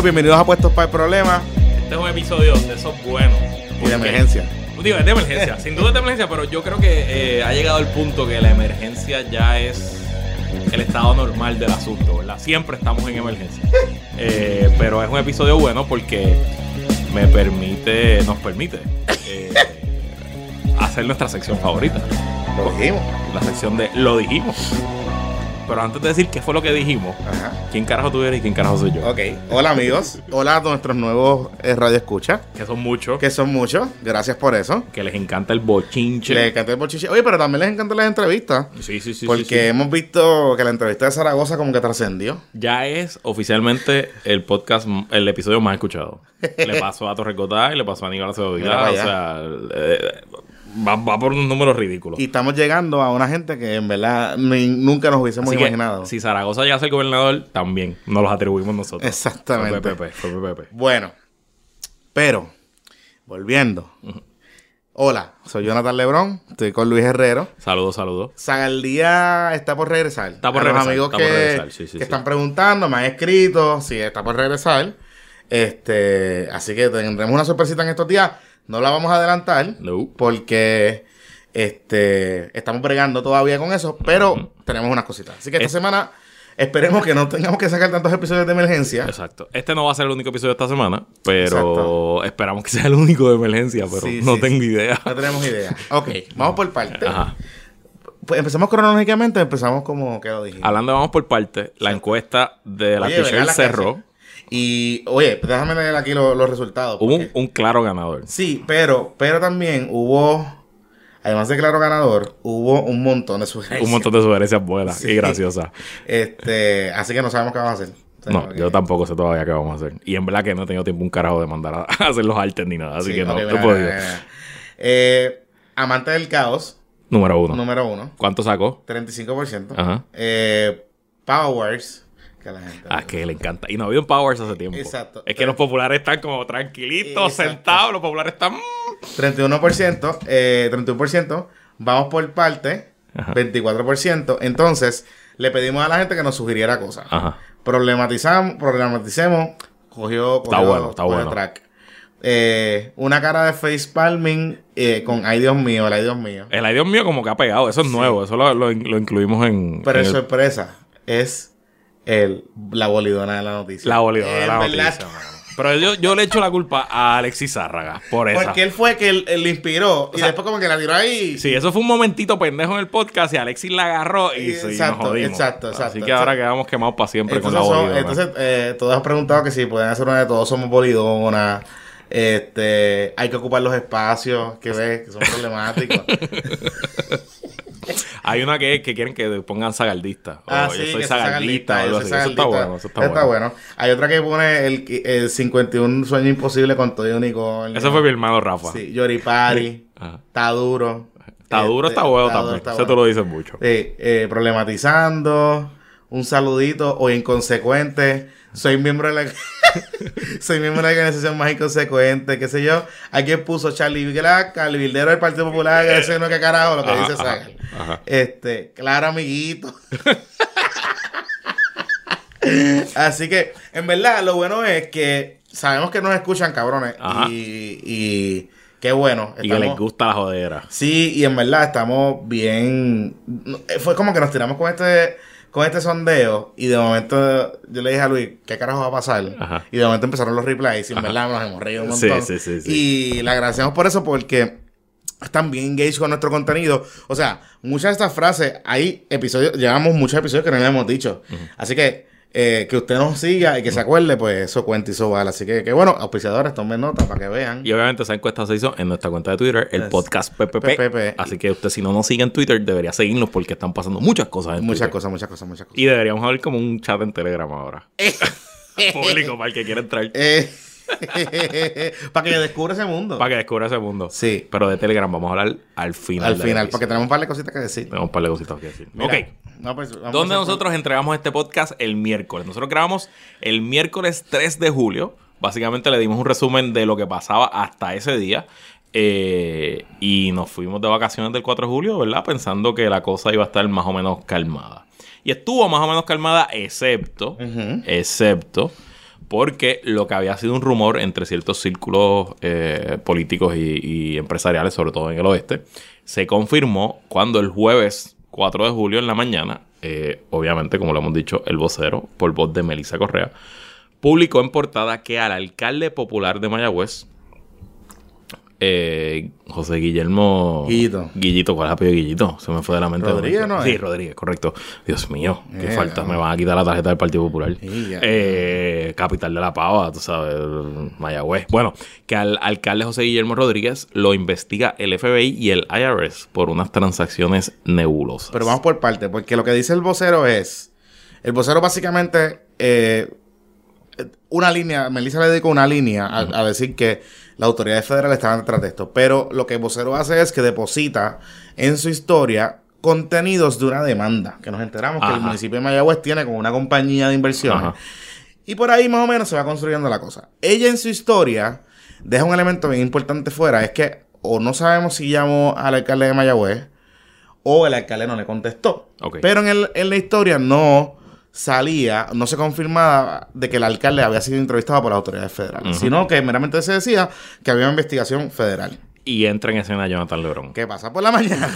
amigos, bienvenidos a Puestos para el Problema Este es un episodio de esos buenos. y de emergencia. Digo, es de emergencia, sin duda es de emergencia, pero yo creo que eh, ha llegado el punto que la emergencia ya es el estado normal del asunto, ¿verdad? Siempre estamos en emergencia. Eh, pero es un episodio bueno porque me permite, nos permite eh, hacer nuestra sección favorita. Lo dijimos. La sección de Lo dijimos. Pero antes de decir qué fue lo que dijimos, Ajá. ¿quién carajo tú eres y quién carajo soy yo? Ok. Hola amigos. Hola a nuestros nuevos eh, Radio Escucha. Que son muchos, Que son muchos. Gracias por eso. que les encanta el bochinche. Les encanta el bochinche. Oye, pero también les encantan las entrevistas. Sí, sí, sí. porque sí, sí. hemos visto que la entrevista de Zaragoza como que trascendió. Ya es oficialmente el podcast, el episodio más escuchado. Le pasó a Torres Gotay, le pasó a Aníbal Acevedo o sea, eh, va, va por un número ridículo. Y estamos llegando a una gente que en verdad ni- nunca nos hubiésemos Así que, imaginado. si Zaragoza ya es el gobernador, también nos los atribuimos nosotros. Exactamente. Fue PPP, fue PPP. Bueno, pero, volviendo. Hola, soy Jonathan Lebrón, estoy con Luis Herrero. Saludos, saludos. Zagaldía está por regresar. Está por A regresar, Los amigos está que, por regresar, sí, sí, que sí. están preguntando, me han escrito, si está por regresar. Este, así que tendremos una sorpresita en estos días. No la vamos a adelantar No. porque este, estamos bregando todavía con eso, pero tenemos unas cositas. Así que esta Es- semana esperemos que no tengamos que sacar tantos episodios de emergencia. Exacto. Este no va a ser el único episodio de esta semana, pero Exacto. esperamos que sea el único de emergencia, pero Sí, no sí, tengo sí. idea. No tenemos idea. Ok, vamos por parte. Ajá. Pues empezamos cronológicamente, empezamos como que lo dijimos. Hablando, vamos por parte. La encuesta de la Oye, cerró. Y, oye, déjame leer aquí lo- los resultados. Hubo un, porque- un claro ganador. Sí, pero, pero también hubo, además de claro ganador, hubo un montón de sugerencias. Un montón de sugerencias buenas Sí. y graciosas. Este, así que no sabemos qué vamos a hacer. No, yo tampoco sé todavía qué vamos a hacer. Y en verdad que no he tenido tiempo un carajo de mandar a, a hacer los artes ni nada. Así Sí, que no, ok, no he podido. Eh, amante del caos, Número uno. número uno, ¿Cuánto sacó? 35%. Ajá. Eh, Powers, que a la gente... Ah, que le encanta. Y no ha habido un Powers hace tiempo. Exacto. Es que los populares están como tranquilitos, Exacto. sentados. Los populares están. 31%, eh, 31%, vamos por parte, Ajá. 24%. Entonces, le pedimos a la gente que nos sugiriera cosas. Ajá. Problematizamos, problematicemos, cogió, Está bueno, está cogió bueno. track. Eh, una cara de face palming eh, con ay Dios mío, el ay Dios mío. El ay Dios mío como que ha pegado. Eso es nuevo. Eso lo, lo- lo incluimos en. Pero en es el- sorpresa, es el, la bolidona de la noticia. la bolidora de la noticia, mano. Pero yo, yo le echo la culpa a Alexis Zárraga por esa. Porque él fue que él, le inspiró y sea, después como que la tiró ahí. Sí, eso fue un momentito pendejo en el podcast y Alexis la agarró y sí, Exacto, nos jodimos. exacto, exacto. Así que ahora quedamos quemados para siempre con la son- bolidona. entonces eh, todos han preguntado que si pueden hacer una de todos somos bolidona. Este, hay que ocupar los espacios que ves que son problemáticos. Hay una que, que quieren que pongan sagaldista. O ah, yo soy o yo soy así. Eso está bueno. Eso está, bueno. Hay otra que pone el, el 51 sueño imposible con todo y unicornio. Ese fue mi hermano Rafa. Sí, Yoripari. Ajá. Está duro. Está duro, Este, está bueno está duro, también. está Eso bueno. lo dices mucho. Eh, problematizando, un saludito o inconsecuente. Soy miembro de la soy miembro de la organización más inconsecuente, qué sé yo. Aquí puso Charlie Black, al bildero del Partido Popular, que ese no que carajo lo que Ajá, dice Saga. ajá. Este, claro, amiguito. Así que, en verdad, lo bueno es que sabemos que nos escuchan, cabrones. Y, y qué bueno. Y que les gusta la jodera. Sí, y en verdad estamos bien. Fue como que nos tiramos con este con este sondeo y de momento yo le dije a Luis, ¿qué carajo va a pasar? Ajá. Y de momento empezaron los replies y en verdad nos hemos reído un montón. sí, sí, sí. Y le agradecemos por eso porque están bien engaged con nuestro contenido. O sea, muchas de estas frases, hay episodios, llevamos muchos episodios que no le hemos dicho. Así que eh, que usted nos siga y que se acuerde, pues eso cuenta y eso vale. Así que, que bueno, auspiciadores, tomen nota para que vean. Y obviamente esa encuesta se hizo en nuestra cuenta de Twitter, el Es- podcast PPP. PPP. Así que usted si no nos sigue en Twitter debería seguirnos porque están pasando muchas cosas en Muchas Twitter. cosas, muchas cosas, muchas cosas. Y deberíamos abrir como un chat en Telegram ahora. Público para el que quiera entrar. Eh, para que descubra ese mundo. Para que descubra ese mundo. Sí. Pero de Telegram vamos a hablar al final. Al final, porque tenemos un par de cositas que decir. Tenemos un par de cositas que decir. Mira, ok. No, pues, vamos ¿Dónde a hacer- nosotros entregamos este podcast? El miércoles. Nosotros grabamos el miércoles 3 de julio. Básicamente le dimos un resumen de lo que pasaba hasta ese día. Eh, y nos fuimos de vacaciones del 4 de julio, ¿verdad? Pensando que la cosa iba a estar más o menos calmada. Y estuvo más o menos calmada, excepto, excepto porque lo que había sido un rumor entre ciertos círculos eh, políticos y, y empresariales, sobre todo en el oeste, se confirmó cuando el jueves 4 de julio en la mañana, eh, obviamente, como lo hemos dicho, el vocero, por voz de Melissa Correa, publicó en portada que al alcalde popular de Mayagüez, eh, José Guillermo. Guillito. Guillito, ¿cuál es el apellido de Guillito? Se me fue de la mente. Rodríguez, ¿no Sí, es? Rodríguez, correcto. Dios mío, qué Yeah. falta. Me van a quitar la tarjeta del Partido Popular. Eh, capital de la pava, tú sabes, Mayagüez. Bueno, que al alcalde José Guillermo Rodríguez lo investiga el FBI y el IRS por unas transacciones nebulosas. Pero vamos por parte, porque lo que dice el vocero es. El vocero básicamente. eh, una línea. Melissa le dedicó una línea a, a decir que las autoridades federales estaban detrás de esto. Pero lo que vocero hace es que deposita en su historia contenidos de una demanda. Que nos enteramos que el municipio de Mayagüez tiene con una compañía de inversiones. Ajá. Y por ahí más o menos se va construyendo la cosa. Ella en su historia deja un elemento bien importante fuera. Es que o no sabemos si llamó al alcalde de Mayagüez o el alcalde no le contestó. Pero en, el- en la historia no salía, no se confirmaba de que el alcalde había sido entrevistado por las autoridades federales, sino que meramente se decía que había una investigación federal. Y entra en escena Jonathan Lebron. ¿Qué pasa por la mañana?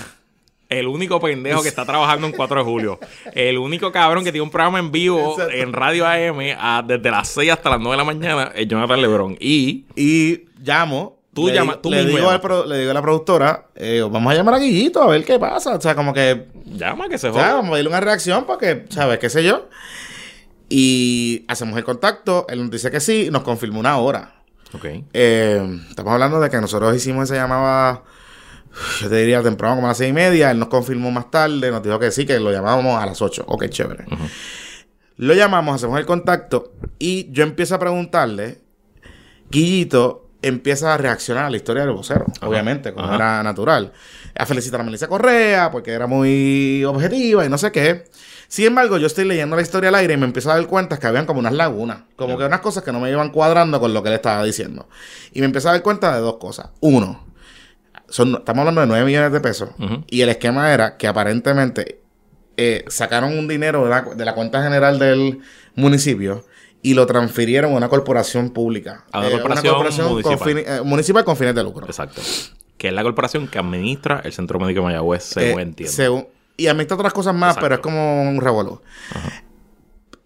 El único pendejo que está trabajando en 4 de julio. El único cabrón que tiene un programa en vivo Exacto. en Radio AM a- desde las 6 hasta las 9 de la mañana es Jonathan Lebron. Y Y llamo. Tú le llama- digo- tú le, mismo digo pro- le digo a la productora, eh, vamos a llamar a Guillito a ver qué pasa. O sea, como que llama que se O sea, joda. vamos a darle una reacción porque, ¿sabes? ¿Qué sé yo? Y hacemos el contacto, él nos dice que sí, nos confirmó una hora. Ok. Eh, estamos hablando de que nosotros hicimos esa llamada, yo te diría temprano, como a las seis y media. Él nos confirmó más tarde, nos dijo que sí, que lo llamábamos a las ocho. Ok, chévere. Lo llamamos, hacemos el contacto y yo empiezo a preguntarle. Guillito empieza a reaccionar a la historia del vocero, Ajá. obviamente, como Ajá. era natural. A felicitar a Melissa Correa porque era muy objetiva y no sé qué. Sin embargo, yo estoy leyendo la historia al aire y me empiezo a dar cuenta que habían como unas lagunas, como que unas cosas que no me iban cuadrando con lo que él estaba diciendo. Y me empiezo a dar cuenta de dos cosas. Uno, son, estamos hablando de 9 millones de pesos. Y el esquema era que aparentemente eh, sacaron un dinero de la, de la cuenta general del municipio y lo transfirieron a una corporación pública. A una corporación con municipal. fines- eh, municipal con fines de lucro. Exacto. Que es la corporación que administra el Centro Médico de Mayagüez, según Eh, entiendo. según- y administra otras cosas más, Exacto. pero es como un revolú.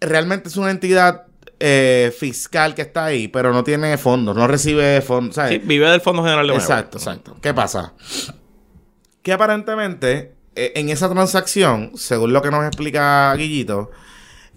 Realmente es una entidad eh, fiscal que está ahí, pero no tiene fondos, no recibe fondos. ¿sabes? Sí, vive del Fondo General de Mayagüez. Exacto, exacto. ¿Qué pasa? Que aparentemente eh, en esa transacción, según lo que nos explica Guillito,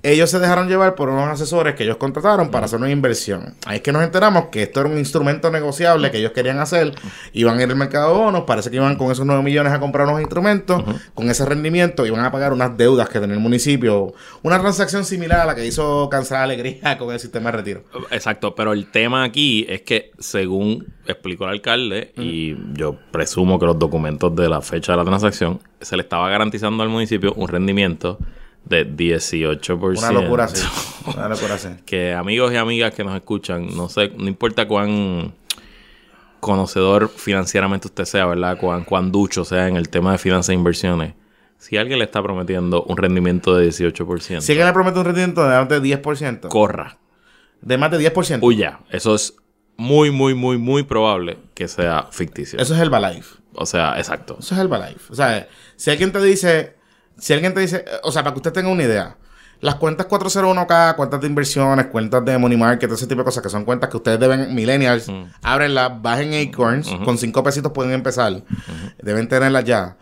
ellos se dejaron llevar por unos asesores que ellos contrataron para hacer una inversión. Ahí es que nos enteramos que esto era un instrumento negociable que ellos querían hacer. Iban a ir al mercado de bonos, parece que iban con esos 9 millones a comprar unos instrumentos, con ese rendimiento iban a pagar unas deudas que tenía el municipio. Una transacción similar a la que hizo Cancelar Alegría con el sistema de retiro. Exacto, pero el tema aquí es que según explicó el alcalde, y yo presumo que los documentos de la fecha de la transacción, se le estaba garantizando al municipio un rendimiento de 18%. Una locura así. Una locura así. Que amigos y amigas que nos escuchan, no sé, no importa cuán conocedor financieramente usted sea, ¿verdad? Cuán, cuán ducho sea en el tema de finanzas e inversiones. Si alguien le está prometiendo un rendimiento de 18%, Si alguien le promete un rendimiento de más de 10%, corra. de más de 10%, Huya. Eso es muy, muy, muy, muy probable que sea ficticio. eso es Herbalife. O sea, exacto. Eso es Herbalife. O sea, si alguien te dice, si alguien te dice, eh, o sea, para que usted tenga una idea, las cuentas 401k, cuentas de inversiones, cuentas de money market, ese tipo de cosas que son cuentas que ustedes deben, millennials, Mm. ábrenlas, bajen Acorns, con 5 pesitos pueden empezar, deben tenerlas ya.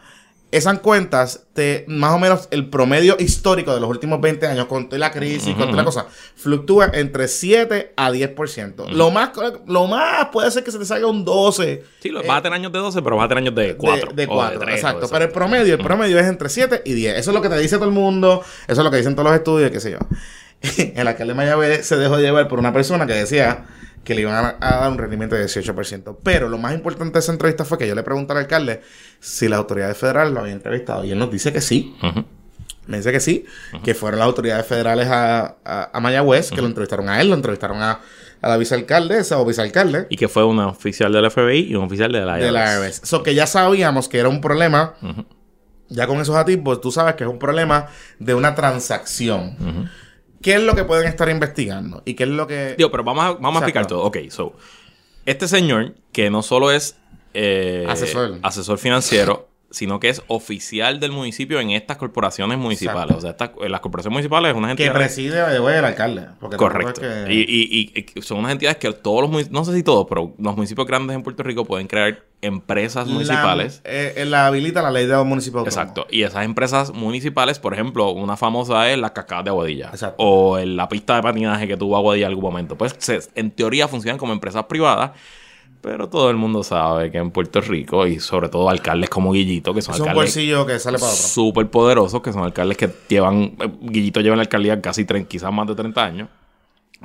Esas cuentas, te, más o menos el promedio histórico de los últimos 20 años, con toda la crisis, con toda la cosa, fluctúa entre 7 a 10%. lo, más, lo más puede ser que se te salga un 12. Sí, lo- vas a tener años de 12, pero vas a tener años de 4. De, 4, exacto. Pero el promedio, el promedio es entre 7 y 10. Eso es lo que te dice todo el mundo, eso es lo que dicen todos los estudios, qué sé yo. el alcalde de Mayagüez se dejó llevar por una persona que decía que le iban a, dar un rendimiento de 18%. Pero lo más importante de esa entrevista fue que yo le pregunté al alcalde si las autoridades federales lo habían entrevistado. Y él nos dice que sí. Me dice que sí, que fueron las autoridades federales a, a, a Mayagüez, que lo entrevistaron a él, lo entrevistaron a, a la vicealcaldesa o vicealcalde Y que fue un oficial del FBI y un oficial de la de la IRS. So que ya sabíamos que era un problema. Ya con esos atisbos, tú sabes que es un problema de una transacción. ¿Qué es lo que pueden estar investigando? ¿Y qué es lo que...? Digo, pero vamos a, vamos a explicar todo. Ok, so, este señor, que no solo es eh, Asesor. asesor financiero, sino que es oficial del municipio en estas corporaciones municipales. O sea, estas- eh, las corporaciones municipales es una que entidad... preside the way, el alcalde. Porque Correcto. es que- Y, y- y- son unas entidades que todos los municipios, no sé si todos, pero los municipios grandes en Puerto Rico pueden crear empresas municipales. La, eh, eh, la habilita la ley de los municipios. Exacto. Y esas empresas municipales, por ejemplo, una famosa es la cascada de Aguadilla. Exacto. O el- la pista de patinaje que tuvo Aguadilla en algún momento. Pues se- en teoría funcionan como empresas privadas. Pero todo el mundo sabe que en Puerto Rico, y sobre todo alcaldes como Guillito, que son Es un alcaldes bolsillo que sale para súper poderosos, que son alcaldes que llevan, eh, Guillito lleva en la alcaldía casi quizás más de 30 años,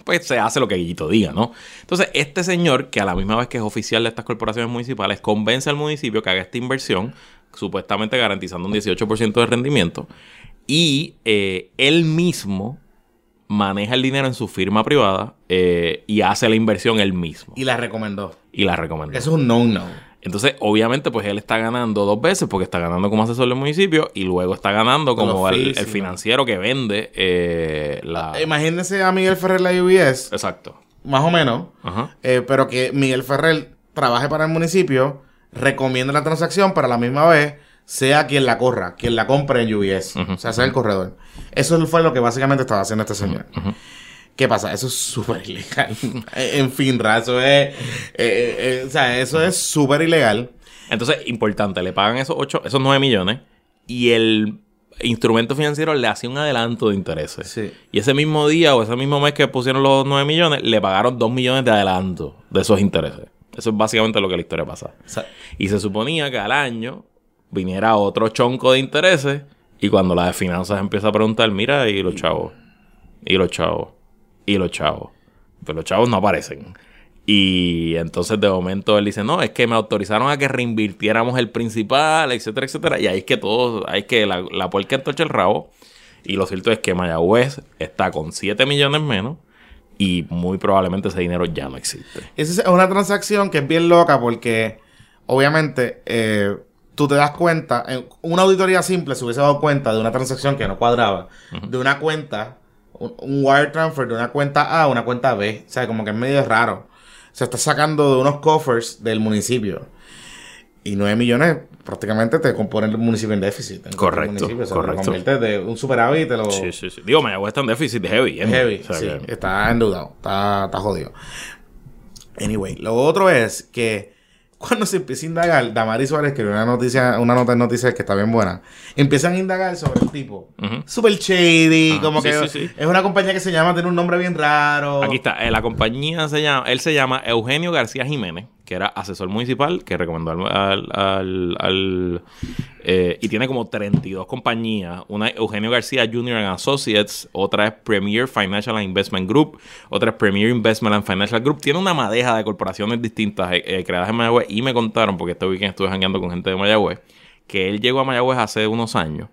pues se hace lo que Guillito diga, ¿no? Entonces, este señor, que a la misma vez que es oficial de estas corporaciones municipales, convence al municipio que haga esta inversión, supuestamente garantizando un 18% de rendimiento, y eh, él mismo maneja el dinero en su firma privada eh, y hace la inversión él mismo. Y la recomendó. Y la recomendó. Eso es un no-no. Entonces, obviamente, pues él está ganando dos veces porque está ganando como asesor del municipio y luego está ganando como el, financiero que vende eh, la... Imagínense a Miguel Ferrer la UBS, Exacto. más o menos, Ajá. eh, pero que Miguel Ferrer trabaje para el municipio, recomienda la transacción, pero a la misma vez sea quien la corra, quien la compre en UBS. O sea, sea el corredor. Eso fue lo que básicamente estaba haciendo este señor. ¿Qué pasa? Eso es súper ilegal. en fin, Ra, eso es... eh, eh, eh, o sea, eso es súper ilegal. Entonces, importante, le pagan esos ocho, esos 9 millones y el instrumento financiero le hace un adelanto de intereses. Sí. Y ese mismo día o ese mismo mes que pusieron los 9 millones, le pagaron 2 millones de adelanto de esos intereses. Eso es básicamente lo que la historia pasa. O sea, Y se suponía que al año viniera otro chonco de intereses y cuando la de finanzas empieza a preguntar, mira, y los chavos, y los chavos, y los chavos. Pero los chavos no aparecen. Y entonces de momento él dice, no, es que me autorizaron a que reinvirtiéramos el principal, etcétera, etcétera. Y ahí es que todo, ahí es que la, la puerca entorcha el rabo. Y lo cierto es que Mayagüez está con 7 millones menos y muy probablemente ese dinero ya no existe. Esa es una transacción que es bien loca porque, obviamente, eh, tú te das cuenta, en una auditoría simple se hubiese dado cuenta de una transacción que no cuadraba, de una cuenta, un, un wire transfer de una cuenta A a una cuenta B. O sea, como que es medio raro. Se está sacando de unos coffers del municipio. Y 9 millones prácticamente te componen el municipio en déficit. en Correcto. O sea, correcto. Conviertes de un superávit y te lo... Sí, sí, sí. Digo, Mayagüez está en déficit heavy. ¿eh? Heavy, O sea sí. que- Está endeudado. Está, está jodido. Anyway, lo otro es que cuando se empieza a indagar, Damaris Suárez escribió una noticia, una nota en noticias que está bien buena. Empiezan a indagar sobre el tipo. Ujú. Super shady, Ajá, como sí, que sí, sí. es una compañía que se llama, tiene un nombre bien raro. Aquí está, eh, la compañía se llama, él se llama Eugenio García Jiménez, que era asesor municipal, que recomendó al, al- al- eh, y tiene como 32 compañías. Una es Eugenio García Jr. and Associates, otra es Premier Financial Investment Group, otra es Premier Investment and Financial Group. Tiene una madeja de corporaciones distintas eh, eh, creadas en Mayagüez y me contaron, porque este weekend estuve jangueando con gente de Mayagüez, que él llegó a Mayagüez hace unos años.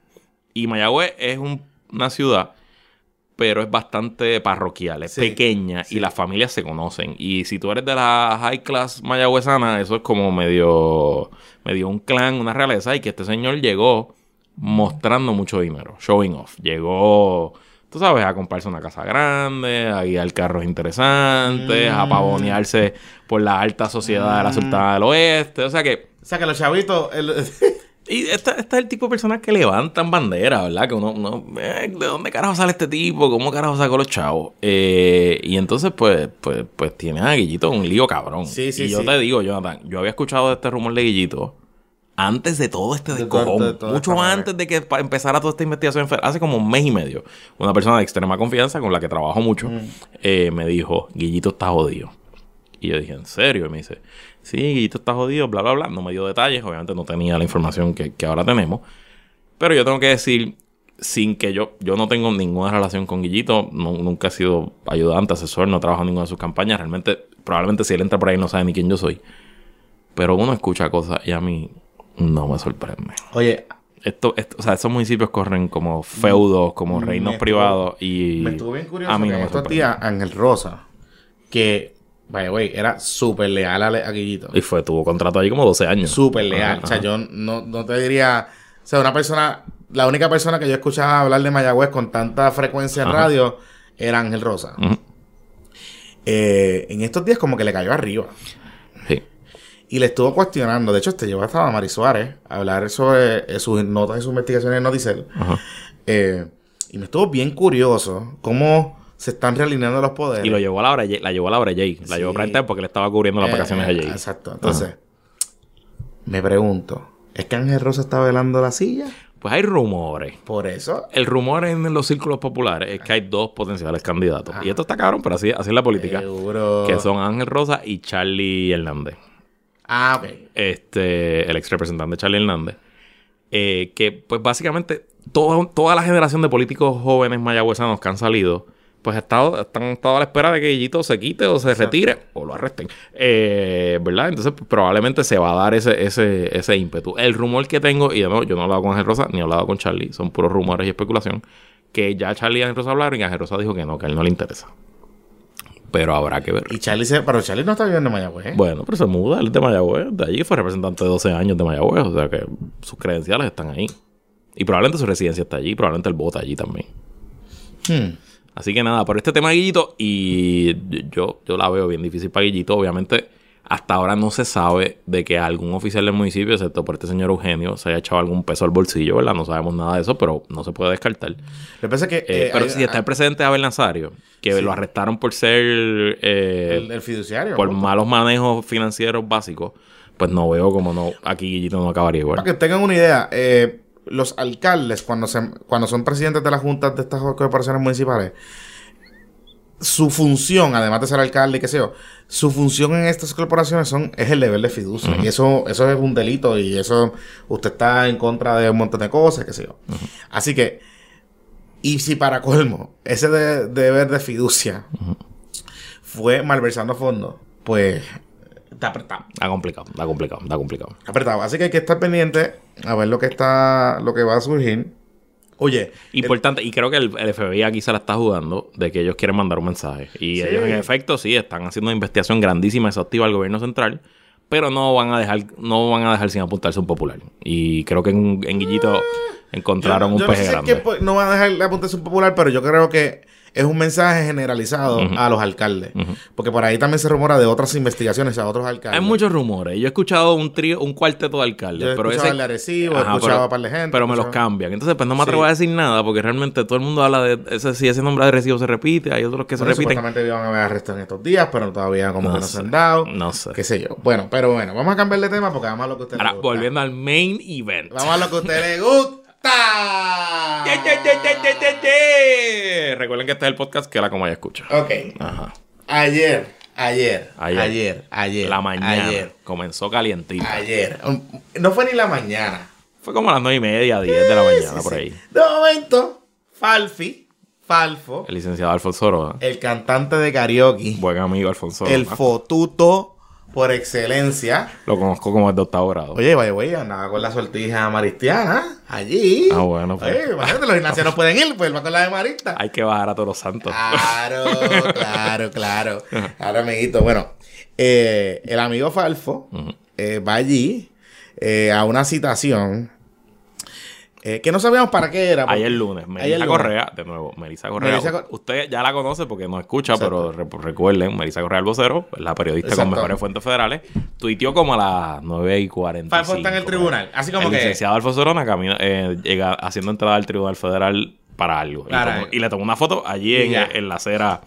Y Mayagüez es un- una ciudad pero es bastante parroquial, es Sí, pequeña y las familias se conocen. Y si tú eres de la high class mayagüezana, eso es como medio, medio un clan, una realeza. Y que este señor llegó mostrando mucho dinero, showing off. Llegó, tú sabes, a comprarse una casa grande, a guiar carros interesantes, a Mm. pavonearse por la alta sociedad de la Sultana del Oeste. O sea que O sea, que los chavitos... el- y este, este es el tipo de personas que levantan bandera, ¿verdad? Que uno, uno eh, ¿de dónde carajo sale este tipo? ¿Cómo carajo sacó los chavos? Eh, y entonces, pues, pues, pues tiene a Guillito un lío cabrón. Sí, sí, y yo sí. te digo, Jonathan, yo había escuchado de este rumor de Guillito antes de todo este descojón. de toda mucho antes de que empezara toda esta investigación, hace como un mes y medio. Una persona de extrema confianza con la que trabajo mucho Mm. eh, me dijo, Guillito está jodido. Y yo dije, ¿en serio? Y me dice, sí, Guillito está jodido, bla, bla, bla. No me dio detalles, obviamente no tenía la información que, que ahora tenemos. Pero yo tengo que decir, sin que yo, yo no tengo ninguna relación con Guillito, nu- nunca he sido ayudante, asesor, no trabajo en ninguna de sus campañas. Realmente, probablemente si él entra por ahí no sabe ni quién yo soy. Pero uno escucha cosas y a mí no me sorprende. Oye, Esto, esto- o sea, esos municipios corren como feudos, como reinos estuvo- privados y me estuvo bien curioso a mí que no en me estos días Ángel Rosa, que, vaya, güey, era súper leal a, a Guillito. Y fue, tuvo contrato ahí como 12 años. Súper leal. Ajá, O sea, ajá. yo no, no te diría. O sea, una persona. La única persona que yo escuchaba hablar de Mayagüez con tanta frecuencia en Ajá. radio era Ángel Rosa. Eh, en estos días como que le cayó arriba. Sí. Y le estuvo cuestionando. De hecho, este llevó hasta a Mari Suárez a hablar sobre eh, sus notas y sus investigaciones en Noticel. Eh, y me estuvo bien curioso cómo se están realineando los poderes. Y lo llevó a la hora la llevó a la hora J. La Sí. llevó para entrar porque le estaba cubriendo las Eh, vacaciones a J. Exacto. Entonces, me pregunto, ¿es que Ángel Rosa está velando la silla? Pues hay rumores. Por eso. El rumor en los círculos populares es que hay dos potenciales candidatos. Y esto está cabrón, pero así, así es la política. Seguro. Que son Ángel Rosa y Charlie Hernández. Ah, ok. Este, el ex representante Charlie Hernández. Eh, que, pues básicamente, toda, toda la generación de políticos jóvenes mayagüezanos que han salido, pues estado, están estado a la espera de que Guillito se quite o se retire o lo arresten. Eh, ¿Verdad? Entonces, pues, probablemente se va a dar ese, ese, ese ímpetu. El rumor que tengo, y de nuevo, yo no he hablado con Ángel Rosa ni he hablado con Charlie, son puros rumores y especulación, que ya Charlie y Ángel Rosa hablaron y Ángel Rosa dijo que no, que a él no le interesa. Pero habrá que ver. Y Charlie se... Pero Charlie no está viviendo en Mayagüez, ¿eh? Bueno, pero se muda, él es de Mayagüez. De allí fue representante de 12 años de Mayagüez. O sea que sus credenciales están ahí. Y probablemente su residencia está allí. Probablemente él vota allí también. Hmm. Así que nada, por este tema de Guillito, y yo, yo la veo bien difícil para Guillito. Obviamente, hasta ahora no se sabe de que algún oficial del municipio, excepto por este señor Eugenio, se haya echado algún peso al bolsillo, ¿verdad? No sabemos nada de eso, pero no se puede descartar. Lo que pasa es que... Eh, eh, pero si está el presidente Abel Nazario, que Sí. lo arrestaron por ser eh, el, el fiduciario. por punto. malos manejos financieros básicos, pues no veo como no aquí Guillito no acabaría igual. Para que tengan una idea, eh, los alcaldes, cuando, se, cuando son presidentes de las juntas de estas corporaciones municipales, su función, además de ser alcalde y qué sé yo, su función en estas corporaciones son, es el deber de fiducia. Y eso, eso es un delito y eso usted está en contra de un montón de cosas, qué sé yo. Así que, y si para colmo, ese de- deber de fiducia fue malversando fondos, pues está apretado. Está complicado, está complicado, está complicado. apretado. Así que hay que estar pendiente a ver lo que está, lo que va a surgir. Oye, Importante, y creo que el, el FBI aquí se la está jugando de que ellos quieren mandar un mensaje. Y Sí. ellos, en efecto, sí, están haciendo una investigación grandísima, exhaustiva al gobierno central, pero no van a dejar, no van a dejar sin apuntarse un popular. Y creo que en, en Guillito encontraron yo- yo un no peje sé grande. que po- no va a dejar la puntuación popular, pero yo creo que es un mensaje generalizado a los alcaldes. Porque por ahí también se rumora de otras investigaciones a otros alcaldes. Hay muchos rumores. Yo he escuchado un trío, un cuarteto de alcaldes. Yo he pero escuchado ese... el de Arecibo, he escuchado pero- a par de gente, Pero me los cambian. Entonces, pues no me atrevo Sí. a decir nada porque realmente todo el mundo habla de ese, si ese nombre de recibo se repite. Hay otros que se Bueno, repiten. supuestamente iban a haber arrestos en estos días, pero todavía como No que no se han dado. No sé. Qué sé yo. Bueno, pero bueno, vamos a cambiar de tema porque vamos a lo que usted le Ahora, gusta. volviendo al main event. Vamos a lo que a usted le gusta. Ye, ye, ye. Recuerden que este es el podcast que la Comaya escucha. Ok. Ajá. Ayer, ayer, Ayer. ayer, ayer, La mañana. ayer, Comenzó calientita. ayer. Um, No fue ni la mañana. Fue como a las nueve y media, 10 de la mañana, Sí, por sí. ahí. De momento, Falfi, Falfo, El licenciado Alfonso Roa. el cantante de karaoke, Buen amigo Alfonso el fotuto por excelencia. Lo conozco como el de octavo grado. Oye, vaya, güey, andaba con la sortija maristiana allí. Ah, bueno, pues. Oye, imagínate, los gimnasios no pueden ir, pues él va con la de Marista. Hay que bajar a todos los santos. Claro, claro, claro. Claro, amiguito. Bueno, eh, el amigo Falfo eh, va allí eh, a una citación eh, que no sabíamos para qué era. porque- Ayer lunes, Melissa. Correa, de nuevo, Melissa Correa. Melissa Usted ya la conoce porque no escucha, Exacto. pero re- recuerden, Melissa Correa el vocero, la periodista con mejores fuentes federales, tuiteó como a las 9 y 40. Falfo está en el tribunal. Así como el que. licenciado Alfonso Rona camina, eh, llega haciendo entrada al tribunal federal para algo. Y, Claro. tomó- y le tomó una foto allí en, en la acera,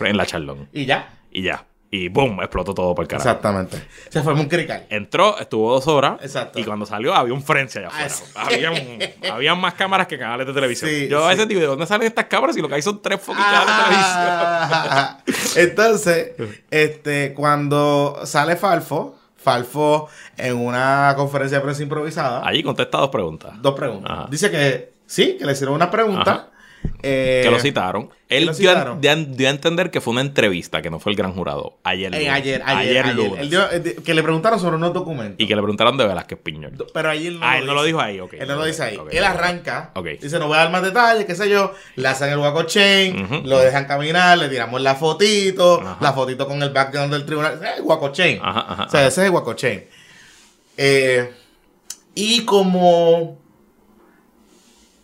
en la Charlón. Y ya. Y ya. Y boom, explotó todo por el carajo. Exactamente. Se formó un crical. Entró, estuvo dos horas. Exacto. Y cuando salió había un frenzy allá Ah, afuera. sí. Habían, habían más cámaras que canales de televisión. Sí, Yo a sí. veces digo, ¿de dónde salen estas cámaras? Y lo que hay son tres fucking canales de televisión. Ah, Entonces, este, cuando sale Falfo, Falfo en una conferencia de prensa improvisada, Allí contesta dos preguntas. dos preguntas. Ajá. Dice que sí, que le hicieron una pregunta. Ajá. Eh, que lo citaron. Él lo dio, a- citaron. dio a- dio a entender que fue una entrevista, que no fue el gran jurado. Ayer eh, lunes. ayer, ayer, ayer. lunes. Él dio- eh, que le preguntaron sobre unos documentos. Y que le preguntaron de Velázquez Piñol. Pero ahí él no, Ah, lo, él no lo dijo ahí, ok. Él no lo dice ahí. Él arranca. Ok. Dice, no voy a dar más detalles, qué sé yo. Le hacen el guaco chain, lo dejan caminar, le tiramos la fotito, Ajá. la fotito con el background del tribunal. Ese es el guaco chain. Ajá, ajá, O sea, ese es el chain. Eh, y como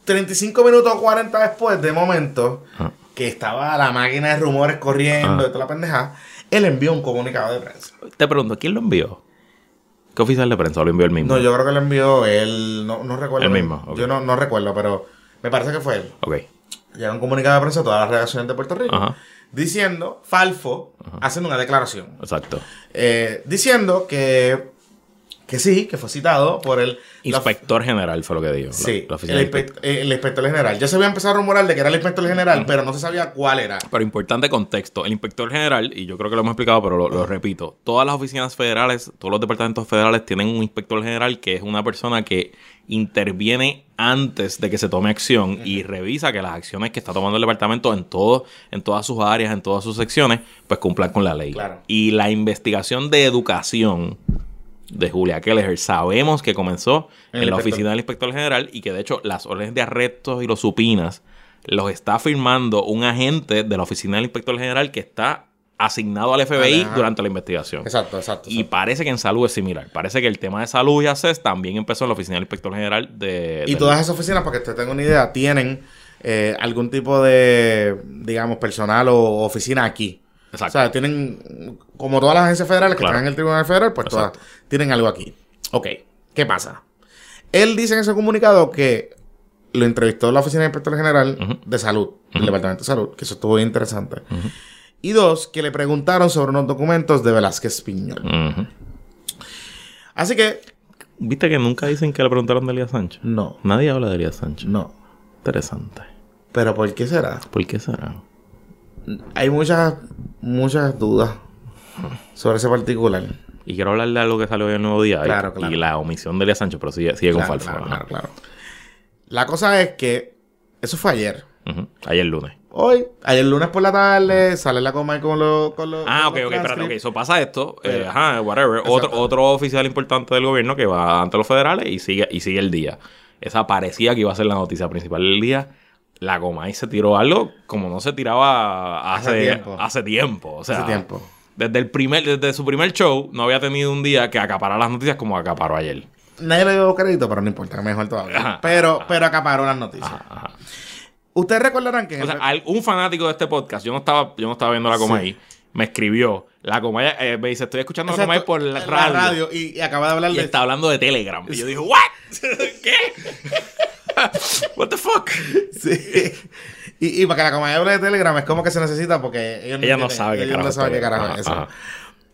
35 minutos o 40 después, de momento, Ajá. que estaba la máquina de rumores corriendo Ajá. y toda la pendeja, él envió un comunicado de prensa. Te pregunto, ¿quién lo envió? ¿Qué oficial de prensa lo envió el mismo? No, yo creo que lo envió él, no, no recuerdo. El mismo. Yo no, no recuerdo, pero me parece que fue él. Ok. Llega un comunicado de prensa a todas las redacciones de Puerto Rico Ajá. diciendo, Falfo, haciendo una declaración, Exacto. eh, diciendo que, que sí, que fue citado por el... la- Inspector general fue lo que dijo. la- sí, la el, inspector general. Ya se había empezado a rumorar de que era el inspector general, pero no se sabía cuál era. Pero importante contexto, el inspector general, y yo creo que lo hemos explicado, pero lo, lo repito, todas las oficinas federales, todos los departamentos federales tienen un inspector general que es una persona que interviene antes de que se tome acción y revisa que las acciones que está tomando el departamento en todo, en todas sus áreas, en todas sus secciones, pues cumplan con la ley. Claro. Y la investigación de educación de Julia Kelleher sabemos que comenzó En la oficina del inspector general y que de hecho las órdenes de arrestos y los supinas los está firmando un agente de la oficina del inspector general que está asignado al FBI Ajá. durante la investigación. Exacto, exacto. Y parece que en salud es similar. Parece que el tema de salud y ACES también empezó en la oficina del inspector general de... Y todas esas oficinas, para que usted tenga una idea, tienen eh, algún tipo de, digamos, personal o oficina aquí. Exacto. O sea, tienen, como todas las agencias federales que Claro. están en el Tribunal Federal, pues todas tienen algo aquí. Ok, ¿qué pasa? Él dice en ese comunicado que lo entrevistó la Oficina del Inspector General de Salud, del Departamento de Salud, que eso estuvo bien interesante. Y dos, que le preguntaron sobre unos documentos de Velázquez Piñol. Así que, ¿Viste que nunca dicen que le preguntaron de Elías Sánchez? no, Nadie habla de Elías Sánchez. no. Interesante. Pero ¿por qué será? ¿Por qué será? Hay muchas, muchas dudas sobre ese particular. Y quiero hablar de algo que salió hoy en el Nuevo Día. y- Claro, claro. Y la omisión de Elías Sánchez, pero sigue, sigue Claro, con Falfo. claro, claro. La cosa es que eso fue ayer. Ujú. Ayer lunes. Hoy, ayer lunes por la tarde, sale la coma con los. Con los Ah, con ok, ok, espérate, ok. Eso pasa esto. eh, ajá, whatever. Otro, otro oficial importante del gobierno que va ante los federales y sigue, y sigue el día. Esa parecía que iba a ser la noticia principal del día. La Gomay se tiró algo como no se tiraba hace, Hace tiempo. hace tiempo. O sea, Hace tiempo. Desde, el primer, desde su primer show no había tenido un día que acaparara las noticias como acaparó ayer. Nadie le dio crédito, pero no importa, mejor todavía. Ajá, pero, pero acaparó las noticias. Ajá. Ustedes recordarán que O sea, el- un fanático de este podcast, yo no estaba, yo no estaba viendo la Comay, Sí. me escribió. La Comay eh, me dice, estoy escuchando la Exacto, Comay por la radio. y, y acaba de hablar Y de está hablando de Telegram. Y yo dije, ¿what? ¿Qué? ¿What the fuck? Sí. Y, y para que la hable de Telegram es como que se necesita porque ellos Ella no entienden- sabe qué carajo no qué eso. Ajá, ajá.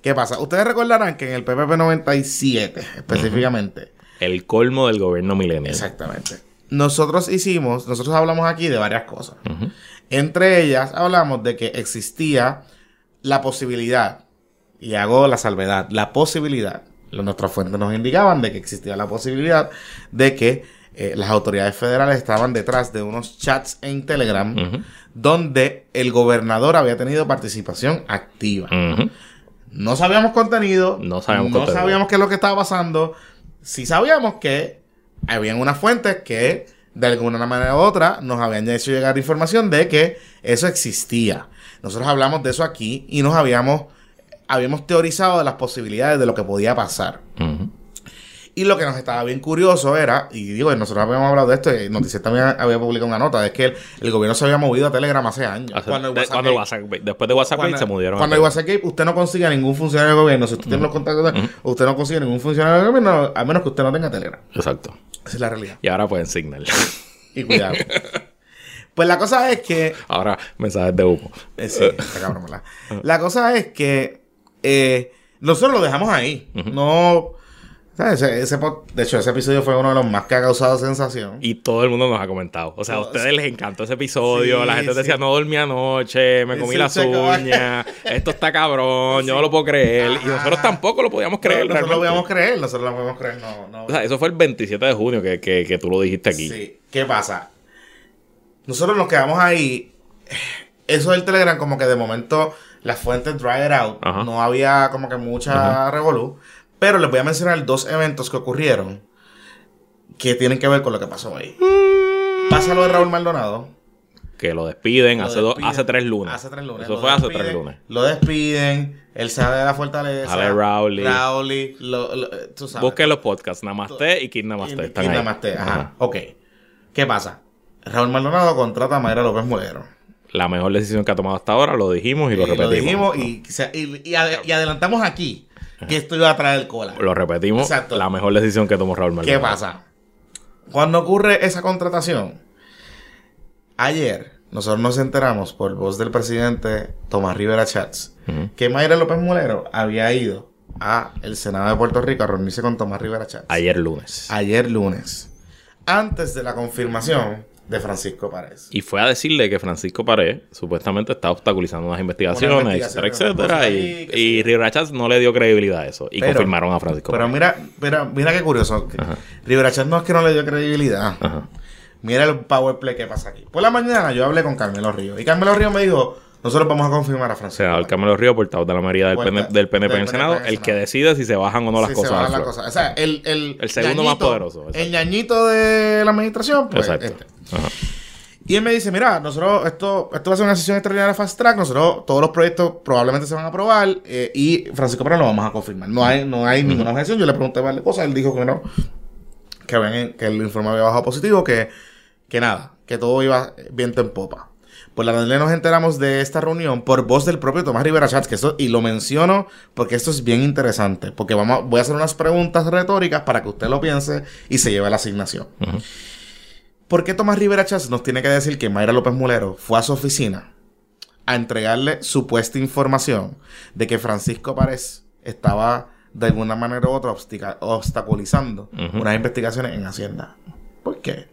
¿Qué pasa? Ustedes recordarán que en el PPP 97, específicamente, El colmo del gobierno milenial. exactamente, nosotros hicimos, nosotros hablamos aquí de varias cosas. Entre ellas hablamos de que existía la posibilidad, y hago la salvedad, la posibilidad, lo- nuestras fuentes nos indicaban de que existía la posibilidad de que eh, las autoridades federales estaban detrás de unos chats en Telegram donde el gobernador había tenido participación activa. No sabíamos contenido, No sabíamos no contenido. sabíamos qué es lo que estaba pasando. Sí sabíamos que habían unas fuentes que de alguna manera u otra nos habían hecho llegar información de que eso existía. Nosotros hablamos de eso aquí y nos habíamos habíamos teorizado de las posibilidades de lo que podía pasar. Y lo que nos estaba bien curioso era, y digo, nosotros habíamos hablado de esto, y Noticias también había publicado una nota, es que el, el gobierno se había movido a Telegram hace años. Hace- Cuando el de- WhatsApp cuando el Gate- WhatsApp- después de WhatsApp cuando, se mudieron. cuando Telegram. WhatsApp Gate, usted no consigue a ningún funcionario del gobierno. Si usted tiene los contactos, de- usted no consigue ningún funcionario del gobierno, a menos que usted no tenga Telegram. Exacto. Esa es la realidad. Y ahora pueden Signal. Y cuidado. pues la cosa es que. ahora mensajes de humo. eh, sí, está cabrón. La cosa es que eh, nosotros lo dejamos ahí. No. Ese, ese de hecho, ese episodio fue uno de los más que ha causado sensación. Y todo el mundo nos ha comentado. O sea, a ustedes les encantó ese episodio. Sí, la gente sí. decía, no dormí anoche, me comí Sí, las uñas, esto está cabrón, yo no lo puedo creer. Y nosotros tampoco lo podíamos creer. nosotros lo podíamos creer, nosotros lo podíamos creer, no, no. O sea, eso fue el 27 de junio que, que, que tú lo dijiste aquí. Sí. ¿Qué pasa? Nosotros nos quedamos ahí. Eso del Telegram, como que de momento las fuentes dried out. Ajá. No había como que mucha revolú. Pero les voy a mencionar dos eventos que ocurrieron que tienen que ver con lo que pasó ahí. Pasa lo de Raúl Maldonado. Que lo despiden, Lo hace, dos- hace tres lunes. Hace tres lunes. Eso Lo fue hace tres lunes. Lo despiden. Él sale de la fortaleza. Sale Rowley. Rowley, lo- lo- eh, tú sabes. Busquen los podcasts, Namaste y Kid Namaste. Están ahí. Namaste, ajá. Ajá. Ok. ¿Qué pasa? Raúl Maldonado contrata a Mayra López Mulero. la mejor decisión que ha tomado hasta ahora, lo dijimos y lo repetimos. lo dijimos y, y adelantamos aquí que esto iba a traer cola. Lo repetimos, Exacto. la mejor decisión que tomó Raúl Maldonado. ¿Qué pasa? Cuando ocurre esa contratación, ayer nosotros nos enteramos por voz del presidente Tomás Rivera Chats que Mayra López Mulero había ido a el Senado de Puerto Rico a reunirse con Tomás Rivera Chats. Ayer lunes. Ayer lunes. Antes de la confirmación de Francisco Párez. Y fue a decirle que Francisco Pared supuestamente está obstaculizando unas investigaciones, etcétera, etcétera. Y, y sí. Rivera Chats no le dio credibilidad a eso. Y Pero- confirmaron a Francisco Pero Pared. mira, mira, mira qué curioso. Ajá. Rivera Chats no es que no le dio credibilidad. Ajá. Mira el power play que pasa aquí. Por la mañana yo hablé con Carmelo Ríos. Y Carmelo Ríos me dijo, nosotros vamos a confirmar a Francisco. Senador Carmelo Río, portavoz de la mayoría del, Puerta- PN del PNP en el Senado, el que decide si se bajan o no las se cosas. bajan al las floor. cosas. O sea, el, el, El segundo más poderoso, exacto. El ñañito de la administración, pues, Exacto. este. Ajá. Y él me dice, mira, nosotros, esto, esto va a ser una sesión extraordinaria fast track, nosotros, todos los proyectos probablemente se van a aprobar, eh, y Francisco Pérez lo vamos a confirmar. No hay, no hay ninguna objeción. Yo le pregunté varias cosas, él dijo que no, que, habían- que el informe había bajado positivo, que, que nada, que todo iba viento en popa. Por la tarde nos enteramos de esta reunión por voz del propio Tomás Rivera Chats, que esto, y lo menciono porque esto es bien interesante, porque vamos, voy a hacer unas preguntas retóricas para que usted lo piense y se lleve la asignación. ¿Por qué Tomás Rivera Chats nos tiene que decir que Mayra López Mulero fue a su oficina a entregarle supuesta información de que Francisco Párez estaba de alguna manera u otra obstaculizando unas investigaciones en Hacienda? ¿Por qué?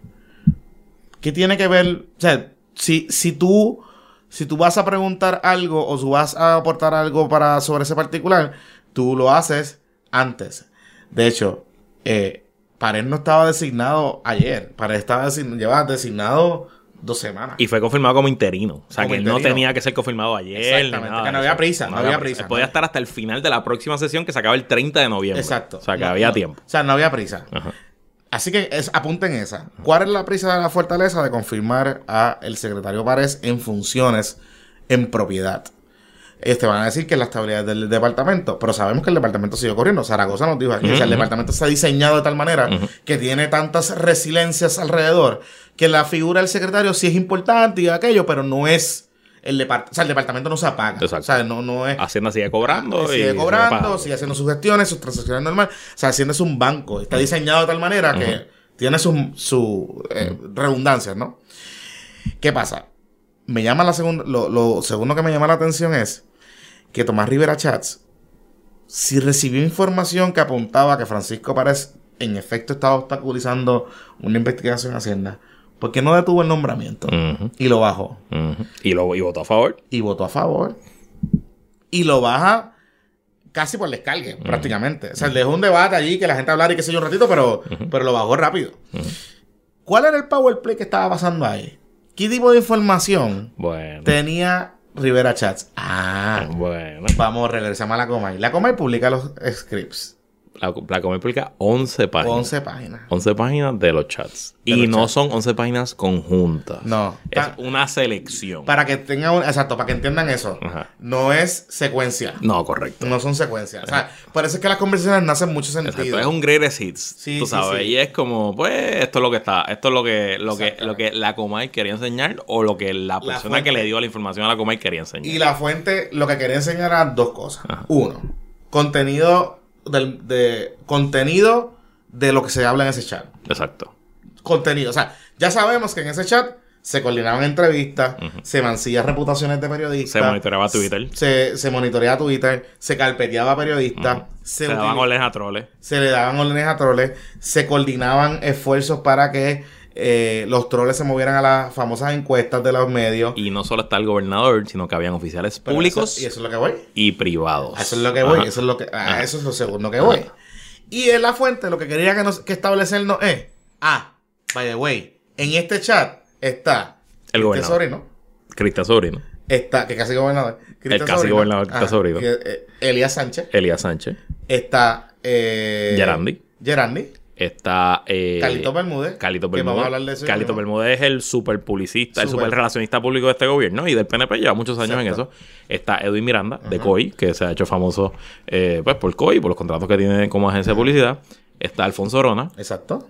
¿Qué tiene que ver? O sea, si, si tú si tú vas a preguntar algo o si vas a aportar algo para sobre ese particular, tú lo haces antes. De hecho, eh, Pared no estaba designado ayer. Pared estaba design- llevaba designado dos semanas. Y fue confirmado como interino. O sea, Como que no tenía que ser confirmado ayer. Exactamente, nada que no había prisa, no había prisa. Podía estar hasta el final de la próxima sesión que se acaba el 30 de noviembre. Exacto. O sea, que No, había no. tiempo. O sea, no había prisa. Ajá. Así que es, apunten esa. ¿Cuál es la prisa de la fortaleza de confirmar a el secretario Párez en funciones en propiedad? Ellos te van a decir que es la estabilidad del departamento, pero sabemos que el departamento sigue corriendo. Zaragoza nos dijo aquí, o sea, el departamento está diseñado de tal manera que tiene tantas resiliencias alrededor que la figura del secretario sí es importante y aquello, pero no es el departamento. O sea, el departamento no se apaga. Exacto. O sea, no, no es. Hacienda sigue cobrando. y sigue cobrando, sigue haciendo sus gestiones, sus transacciones normales. O sea, Hacienda es un banco. Está diseñado de tal manera que tiene sus su, eh, redundancias, ¿no? ¿Qué pasa? Me llama la segunda, lo, lo segundo que me llama la atención es que Tomás Rivera Chats, si recibió información que apuntaba a que Francisco Párez en efecto estaba obstaculizando una investigación en Hacienda, ¿por qué no detuvo el nombramiento? Y lo bajó. Y, lo, y votó a favor. y votó a favor. Y lo baja casi por descargue, prácticamente. O sea, dejó un debate allí que la gente hablara y qué sé yo un ratito, pero, pero lo bajó rápido. ¿Cuál era el power play que estaba pasando ahí? ¿Qué tipo de información Bueno. tenía Rivera Chats? Ah, Bueno. vamos, regresamos a la Comay. La Comay publica los scripts. La, la Comay publica 11 páginas. 11 páginas. 11 páginas de los chats. De y los no chats. son 11 páginas conjuntas. No. Es Pa- una selección. Para que tengan un... Exacto, para que entiendan eso. Ajá. No es secuencia. No, correcto. No son secuencias. O sea, parece que las conversaciones no hacen mucho sentido. Exacto, es un greatest hits, Sí, tú sí, sabes, sí. y es como, pues, esto es lo que está, esto es lo que, lo que, lo que la Comay quería enseñar o lo que la persona que le dio la información a la Comay quería enseñar. Y la fuente lo que quería enseñar era dos cosas. Ajá. Uno, contenido del, de contenido de lo que se habla en ese chat. Exacto. Contenido. O sea, ya sabemos que en ese chat se coordinaban entrevistas, se mancillan reputaciones de periodistas. Se monitoreaba Twitter. Se, se monitoreaba Twitter, se carpeteaba a periodistas, se, Se daban órdenes a troles. se le daban órdenes a troles, se coordinaban esfuerzos para que eh, los troles se movieran a las famosas encuestas de los medios. Y no solo está el gobernador, sino que habían oficiales Pero públicos eso- y eso es lo que voy. y privados. Eso es lo que voy, Ajá. eso es lo que, a Ajá. eso es lo segundo que voy. Y en la fuente lo que quería que, nos, que establecernos es, ah, by the way, en este chat está El gobernador. Sobrino, Cristian Sobrino, está, que casi gobernador, Cristian casi gobernador Cristian Ajá, Sobrino. que, eh, Elías Sánchez, Elías Sánchez, está eh, Gerandi. Gerandi, está eh, Carlitos Bermúdez, Carlitos que Bermúdez. mismo. Bermúdez es el super publicista, el Super. relacionista público de este gobierno y del PNP lleva muchos años en eso. Está Edwin Miranda, de COI, que se ha hecho famoso eh, pues por COI, por los contratos que tiene como agencia de publicidad. Está Alfonso Rona Exacto.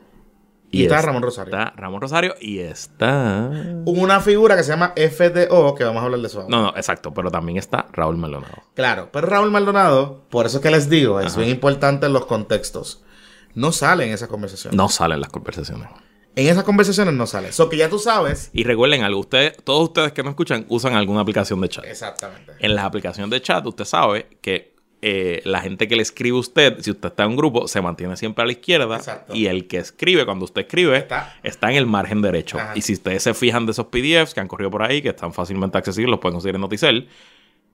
Y, está Ramón Rosario. Está Ramón Rosario y está. Una figura que se llama FDO, que vamos a hablar de eso. No, no, exacto. Pero también está Raúl Maldonado. Claro, pero Raúl Maldonado, por eso que les digo, es bien importante en los contextos. No sale en esas conversaciones. No salen las conversaciones. En esas conversaciones no sale. Eso que ya tú sabes. Y recuerden algo, ustedes, todos ustedes que nos escuchan usan alguna aplicación de chat. Exactamente. En las aplicaciones de chat, usted sabe que eh, la gente que le escribe a usted, si usted está en un grupo, se mantiene siempre a la izquierda. Exacto. Y el que escribe, cuando usted escribe, Está. está, en el margen derecho. Ajá. Y si ustedes se fijan de esos PDFs que han corrido por ahí, que están fácilmente accesibles, los pueden conseguir en Noticel,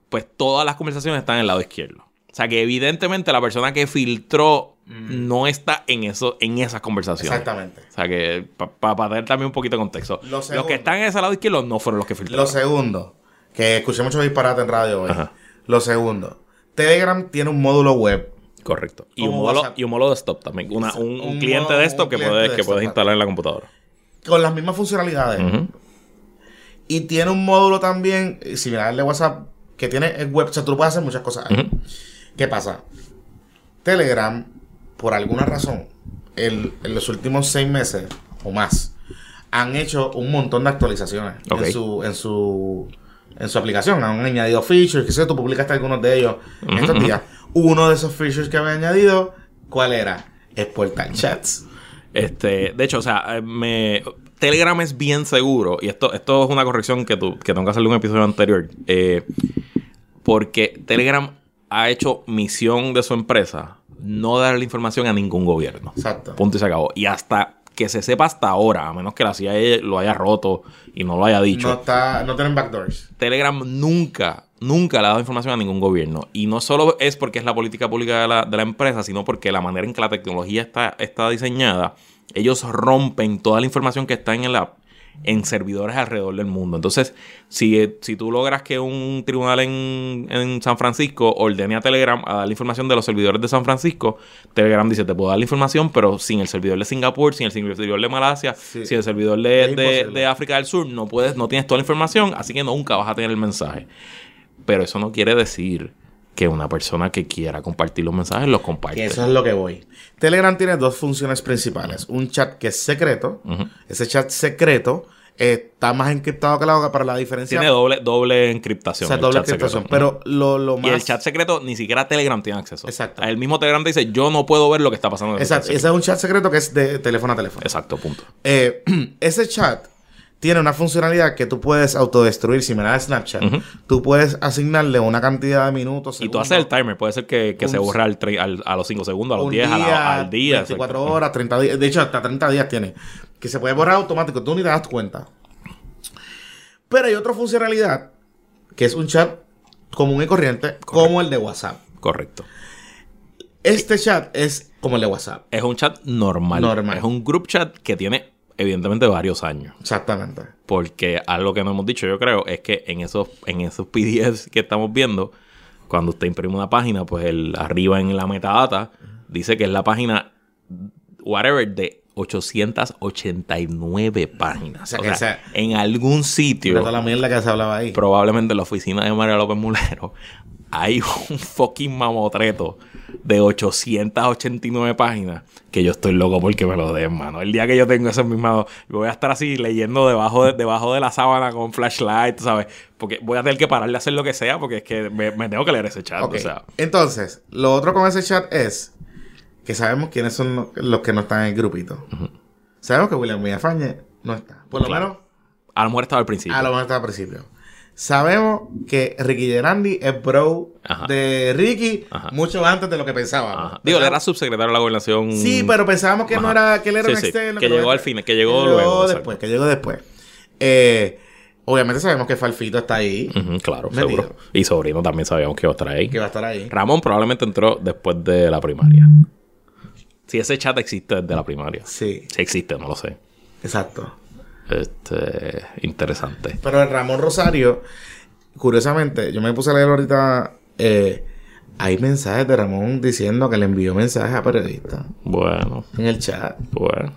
pues todas las conversaciones están en el lado izquierdo. O sea que evidentemente la persona que filtró no está en eso, en esas conversaciones. Exactamente. O sea que para tener también un poquito de contexto. Lo Los que están en ese lado izquierdo no fueron los que filtraron. Lo segundo, que escuché mucho disparate en radio hoy. Ajá. Lo segundo, Telegram tiene un módulo web. Correcto. Y un, módulo, y un módulo desktop también. Una- un, un Un cliente modo- desktop que, puedes, que puedes instalar en la computadora. Con las mismas funcionalidades. Y tiene un módulo también eh, similar al de WhatsApp que tiene el web. O sea, tú puedes hacer muchas cosas ahí. ¿Qué pasa? Telegram, por alguna razón, el- en los últimos seis meses o más, han hecho un montón de actualizaciones en su en su en su aplicación. Han añadido features, que sé, tú publicaste algunos de ellos en estos días. Uno de esos features que había añadido, ¿cuál era? Exportar chats. Este, de hecho, o sea, eh, me, Telegram es bien seguro. Y esto, esto es una corrección que, tú, que tengo que hacerle un episodio anterior. eh, porque Telegram ha hecho misión de su empresa no dar la información a ningún gobierno. Exacto. Punto y se acabó. Y hasta que se sepa hasta ahora, a menos que la CIA lo haya roto y no lo haya dicho. No está, no tienen backdoors. Telegram nunca, nunca le ha dado información a ningún gobierno. Y no solo es porque es la política pública de la, de la empresa, sino porque la manera en que la tecnología está, está diseñada, ellos rompen toda la información que está en el app en servidores alrededor del mundo. Entonces, si, si tú logras que un tribunal en, en San Francisco ordene a Telegram a dar la información de los servidores de San Francisco, Telegram dice, te puedo dar la información, pero sin el servidor de Singapur, sin el servidor de Malasia, Sí. sin el servidor de, de- de África del Sur, no puedes, no tienes toda la información, así que nunca vas a tener el mensaje. Pero eso no quiere decir que una persona que quiera compartir los mensajes los comparte. Eso es lo que voy. Telegram tiene dos funciones principales. Un chat que es secreto. Ese chat secreto eh, está más encriptado que la otra, pero la diferencia... Tiene doble, doble encriptación. o sea, doble encriptación. secreto. Pero lo, lo más... Y el chat secreto ni siquiera Telegram tiene acceso. Exacto. El mismo Telegram te dice, yo no puedo ver lo que está pasando en Exacto. Ese es un chat secreto que es de teléfono a teléfono. Exacto, punto. Eh, ese chat tiene una funcionalidad que tú puedes autodestruir similar a Snapchat. Tú puedes asignarle una cantidad de minutos. Y tú haces el timer. Puede ser que, que Un- se borre al al- a los 5 segundos, a los un 10, a la- día, al día. 24 exacto. horas, 30 días. De hecho, hasta 30 días tiene. Que se puede borrar automático. Tú ni te das cuenta. Pero hay otra funcionalidad que es un chat común y corriente, como el de WhatsApp. Correcto. Este chat es como el de WhatsApp. Es un chat normal. Normal. Es un group chat que tiene, evidentemente, varios años. Exactamente. Porque algo que no hemos dicho, yo creo, es que en esos, en esos PDFs que estamos viendo, cuando usted imprime una página, pues el, arriba en la metadata dice que es la página whatever de 889 páginas. O sea, O que sea, esa- en algún sitio, la mierda que se hablaba ahí. probablemente en la oficina de María López Mulero, hay un fucking mamotreto de 889 páginas que yo estoy loco porque me lo den, mano. El día que yo tengo ese mismo, yo voy a estar así leyendo debajo de, debajo de la sábana con flashlight, ¿sabes? Porque voy a tener que parar de hacer lo que sea porque es que me, me tengo que leer ese chat. O sea, Entonces, lo otro con ese chat es que sabemos quiénes son lo- los que no están en el grupito. Sabemos que William Villafañe no está. Por lo Claro. menos, a lo mejor estaba al principio. a lo mejor está al principio. Sabemos que Ricky Gerandi es bro Ajá. de Ricky Ajá. mucho antes de lo que pensábamos. Digo, él era subsecretario de la gobernación. Sí, pero pensábamos que no era que él era Sí, un sí, externo. que llegó al final, que llegó luego, después, que llegó después. Eh, obviamente sabemos que Falfito está ahí, Ujú, claro, Metido. seguro. Y Sobrino también sabíamos que iba a estar ahí. que va a estar ahí. Ramón probablemente entró después de la primaria. Si ese chat existe desde la primaria. Sí, Si existe, no lo sé. exacto. Este, interesante. Pero el Ramón Rosario, curiosamente, yo me puse a leer ahorita. eh, hay mensajes de Ramón diciendo que le envió mensajes a periodistas Bueno, en el chat bueno.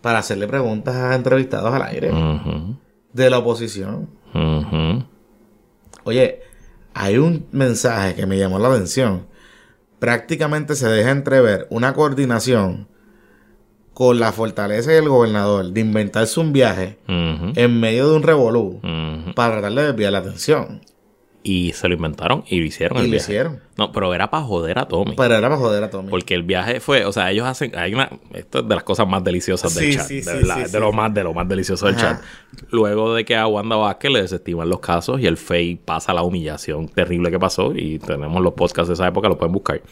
para hacerle preguntas a entrevistados al aire de la oposición. Oye, hay un mensaje que me llamó la atención. Prácticamente se deja entrever una coordinación con la fortaleza del gobernador de inventarse un viaje en medio de un revolú para tratar de desviar la atención. Y se lo inventaron y lo hicieron Y el lo viaje. hicieron. No, pero era para joder a Tommy. Pero era para joder a Tommy. Porque el viaje fue, o sea, ellos hacen, hay una, esto es de las cosas más deliciosas del Sí, chat, sí, de sí, lo más, de lo más delicioso del Ajá. chat. Luego de que a Wanda Vázquez le desestiman los casos y el FEI pasa la humillación terrible que pasó y tenemos los podcasts de esa época, lo pueden buscar.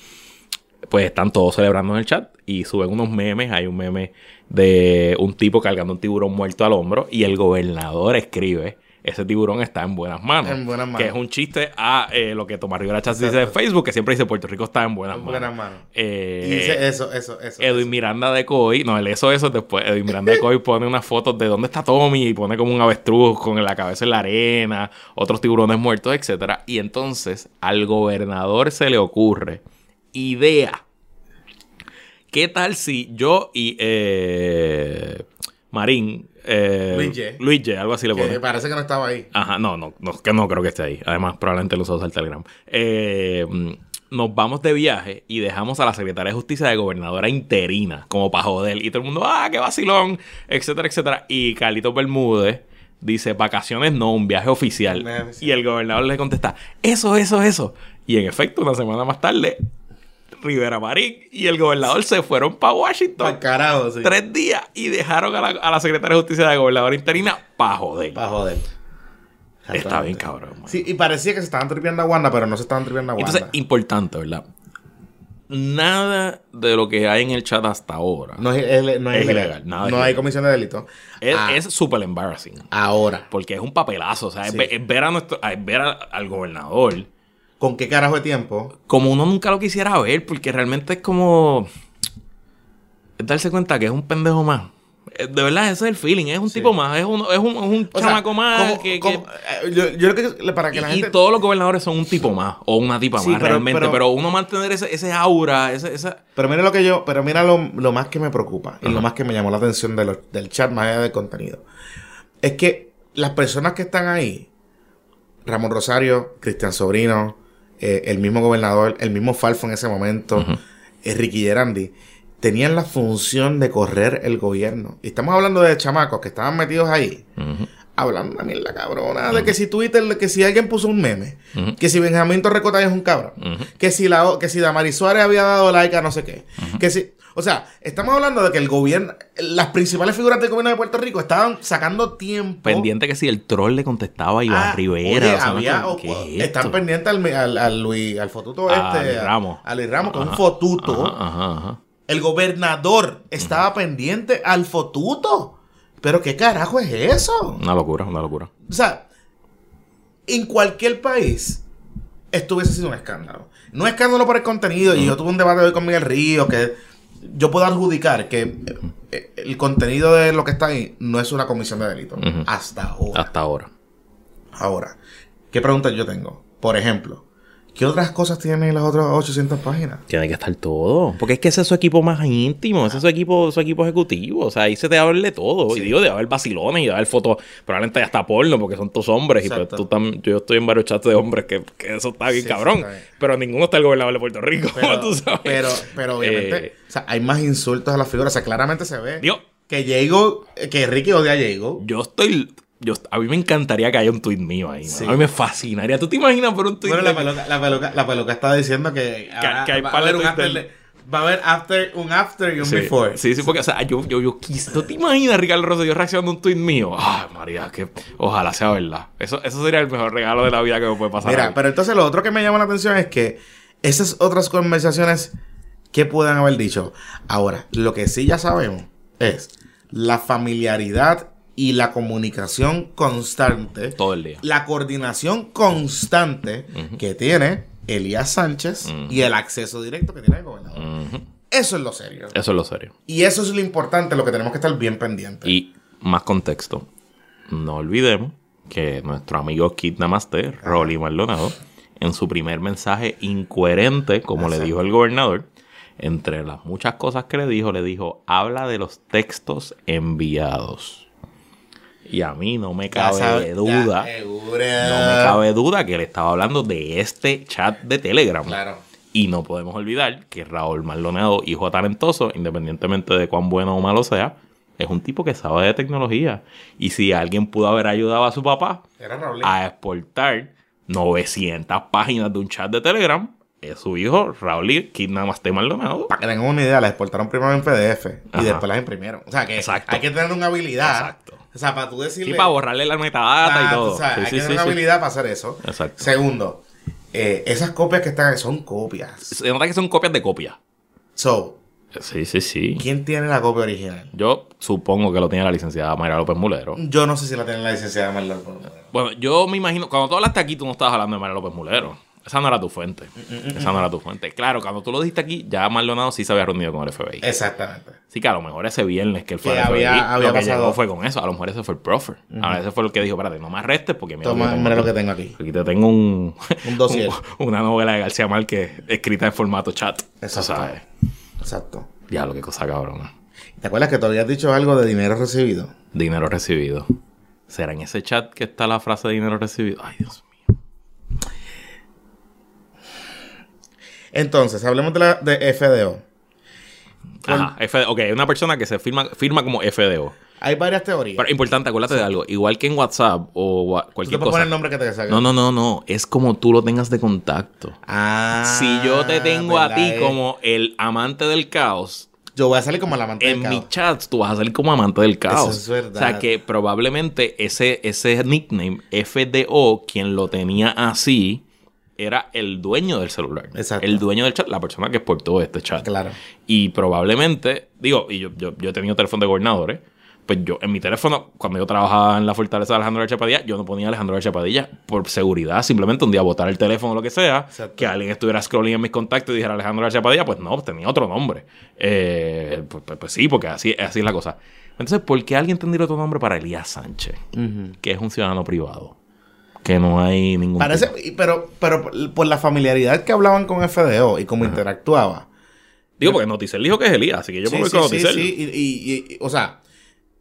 Pues están todos celebrando en el chat y suben unos memes, hay un meme de un tipo cargando un tiburón muerto al hombro y el gobernador escribe ese tiburón está en buenas manos. En buenas manos. Que es un chiste a eh, lo que Tomás Rivera Chats dice de Facebook, que siempre dice Puerto Rico está en buenas En manos. buenas manos. Eh, y dice eso, eso, eso. Edwin eso. Miranda de Coy, no, el eso, eso después. Edwin Miranda de Coy pone unas fotos de dónde está Tommy y pone como un avestruz con la cabeza en la arena, otros tiburones muertos, etcétera. Y entonces al gobernador se le ocurre idea. ¿Qué tal si yo y eh, Marín, eh, Luis Ye. Luis Ye, algo así le Que pone. parece que no estaba ahí. Ajá, no, no, no, que no creo que esté ahí. Además, probablemente lo usó al Telegram. Eh, nos vamos de viaje y dejamos a la secretaria de justicia de gobernadora interina, como para joder. Y todo el mundo, ah, qué vacilón, etcétera, etcétera. Y Carlitos Bermúdez dice, vacaciones no, un viaje oficial. Un viaje oficial. Y el gobernador le contesta, eso, eso, eso. Y en efecto, una semana más tarde, Rivera Marín y el gobernador se fueron para Washington. Para carajo, sí. Tres días y dejaron a la, a la secretaria de justicia de gobernadora interina para joder. Para joder. Está bien, cabrón. man. Sí, y parecía que se estaban tripeando a Wanda, pero no se estaban tripeando a Wanda. Entonces, importante, ¿verdad? Nada de lo que hay en el chat hasta ahora no es, es- no es Es ilegal. ilegal, nada es no hay comisión de delito. es Ah, súper embarrassing. ahora. Porque es un papelazo. O sea, es Sí. ve- es ver, a nuestro, es ver a- al gobernador ¿Con qué carajo de tiempo? como uno nunca lo quisiera ver. Porque realmente es como. Es darse cuenta que es un pendejo más. Eh, De verdad, ese es el feeling. Es un Sí. tipo más. Es un, es un, es un O sea, chamaco más. como- que, como- que- eh, yo, yo creo que para que la y, y gente... todos los gobernadores son un tipo más. O una tipa Sí, más, pero- realmente. Pero, pero- uno mantener ese, ese aura, ese, esa. Pero mira lo que yo, pero mira lo, lo más que me preocupa y lo más que me llamó la atención de lo- del chat más allá del contenido. Es que las personas que están ahí, Ramón Rosario, Cristian Sobrino, eh, el mismo gobernador, el mismo Falfo en ese momento, eh, Ricky Gerandi, tenían la función de correr el gobierno. Y estamos hablando de chamacos que estaban metidos ahí. Hablando una mierda cabrona de que si Twitter, que si alguien puso un meme, que si Benjamín Torrecota es un cabrón, que si la que si Damaris Suárez había dado like a no sé qué, que si, o sea, estamos hablando de que el gobierno, las principales figuras del gobierno de Puerto Rico estaban sacando tiempo Pendiente que si el troll le contestaba a Iván Ah, Rivera. oye, o sea, había- ¿qué o- es están pendientes al, al, al Luis, al fotuto A este, Luis a- Ramos. a Luis Ramos, que es un Ajá, fotuto. Ajá, ajá, ajá. El gobernador estaba pendiente al fotuto. Pero qué carajo es eso? Una locura, una locura. O sea, en cualquier país esto hubiese sido un escándalo. No escándalo por el contenido, y yo tuve un debate hoy con Miguel Río, que yo puedo adjudicar que eh, el contenido de lo que está ahí no es una comisión de delito. Hasta ahora. Hasta ahora. Ahora, ¿qué preguntas yo tengo? Por ejemplo, ¿qué otras cosas tienen las otras 800 páginas? Tiene que estar todo. Porque es que ese es su equipo más íntimo. Ese es su equipo, su equipo ejecutivo. O sea, ahí se te va a ver de todo. Y digo, de haber vacilones y de haber fotos. Probablemente hasta porno, porque son tus hombres. Y pues tú tam- yo estoy en varios chats de hombres que, que eso está bien Sí, cabrón. sí. Pero ninguno está el gobernador de Puerto Rico. Pero, tú sabes. pero, pero obviamente, Eh, o sea, hay más insultos a las figuras. O sea, claramente se ve digo, que Diego, que Ricky odia a Diego. yo estoy. Yo, a mí me encantaría que haya un tweet mío ahí. Sí. A mí me fascinaría. ¿Tú te imaginas por un tweet Bueno, la peluca, la peluca, la peluca está diciendo que, ahora que hay va, a haber un after, de- va a haber after, un after y un Sí, before. sí, sí, porque, o sea, yo, yo, yo quise. ¿Tú te imaginas, Ricardo Rosselló, reaccionando a un tweet mío? Ay, María, que ojalá sea verdad. Eso, eso sería el mejor regalo de la vida que me puede pasar. Mira, pero entonces lo otro que me llama la atención es que esas otras conversaciones que puedan haber dicho. Ahora, lo que sí ya sabemos es la familiaridad y la comunicación constante, Todo el día. la coordinación constante que tiene Elías Sánchez y el acceso directo que tiene el gobernador. Eso es lo serio. Eso es lo serio. Y eso es lo importante, lo que tenemos que estar bien pendientes. Y más contexto. No olvidemos que nuestro amigo Kid Namaste, Rolly Maldonado, en su primer mensaje incoherente, como le dijo el gobernador, entre las muchas cosas que le dijo, le dijo, habla de los textos enviados. Y a mí no me cabe sabe- duda. No me cabe duda que él estaba hablando de este chat de Telegram. Claro. Y no podemos olvidar que Raúl Maldonado, hijo talentoso, independientemente de cuán bueno o malo sea, es un tipo que sabe de tecnología. Y si alguien pudo haber ayudado a su papá Era a exportar 900 páginas de un chat de Telegram, es su hijo Raúl Kid Namaste Maldonado. Para que tengan una idea, las exportaron primero en PDF Ajá. y después las imprimieron. O sea que Exacto. hay que tener una habilidad. Exacto. O sea, para tú decirle. Sí, para borrarle la metadata Ah, y tú todo. sabes, Sí, hay sí, que tener una habilidad para hacer eso. Exacto. Segundo, eh, esas copias que están ahí son copias. Se nota que son copias de copia. So, Sí, sí, sí. ¿quién tiene la copia original? Yo supongo que lo tiene la licenciada Mayra López Mulero. Yo no sé si la tiene la licencia de Marlon. Bueno, yo me imagino, cuando tú hablaste aquí, tú no estabas hablando de Mayra López Mulero. Esa no era tu fuente. Esa no era tu fuente. Claro, cuando tú lo dijiste aquí, ya Maldonado sí se había reunido con el FBI. Exactamente. Sí, que a lo mejor ese viernes que él fue Que al FBI, había- había lo que llegó fue con eso. A lo mejor ese fue el profer. A ese fue el que dijo, espérate, no me arrestes porque mira, Toma, lo que mira lo que tengo aquí. Aquí te tengo un... Un dossier. un- una novela de García Márquez escrita en formato chat. Exacto. Sabes. Exacto. Diablo, qué cosa cabrona. ¿Te acuerdas que tú habías dicho algo de dinero recibido? Dinero recibido. ¿Será en ese chat que está la frase de dinero recibido? Ay, Dios Entonces, hablemos de la de FDO. Ajá, F- ok, una persona que se firma, firma como FDO. Hay varias teorías. Pero importante, acuérdate de algo. Igual que en WhatsApp o Tú te cualquier cosa. poner el nombre que te salga. No, no, no, no. Es como tú lo tengas de contacto. Ah. si yo te tengo a ti Eh, como el amante del caos, Yo voy a salir como la amante en del mi caos. chat tú vas a salir como amante del caos. Eso es verdad. O sea que probablemente ese, ese nickname FDO, quien lo tenía así, era el dueño del celular. Exacto. El dueño del chat, la persona que exportó este chat. Claro. Y probablemente, digo, y yo, yo, yo he tenido teléfono de gobernadores, pues yo en mi teléfono, cuando yo trabajaba en la fortaleza de Alejandro García Padilla, yo no ponía Alejandro García Padilla por seguridad, simplemente un día botar el teléfono o lo que sea, Exacto. que alguien estuviera scrolling en mis contactos y dijera Alejandro García Padilla, pues no, tenía otro nombre. Eh, pues, pues- pues sí, porque así, así es la cosa. Entonces, ¿por qué alguien tendría otro nombre para Elías Sánchez, Ujú. que es un ciudadano privado? Que no hay ningún... Parece, tipo- pero, pero por- la familiaridad que hablaban con FDO y cómo interactuaba. Digo, porque Noticel dijo que es Elías, así que yo me voy sí, con sí, Noticel. sí, y, y- y- o sea,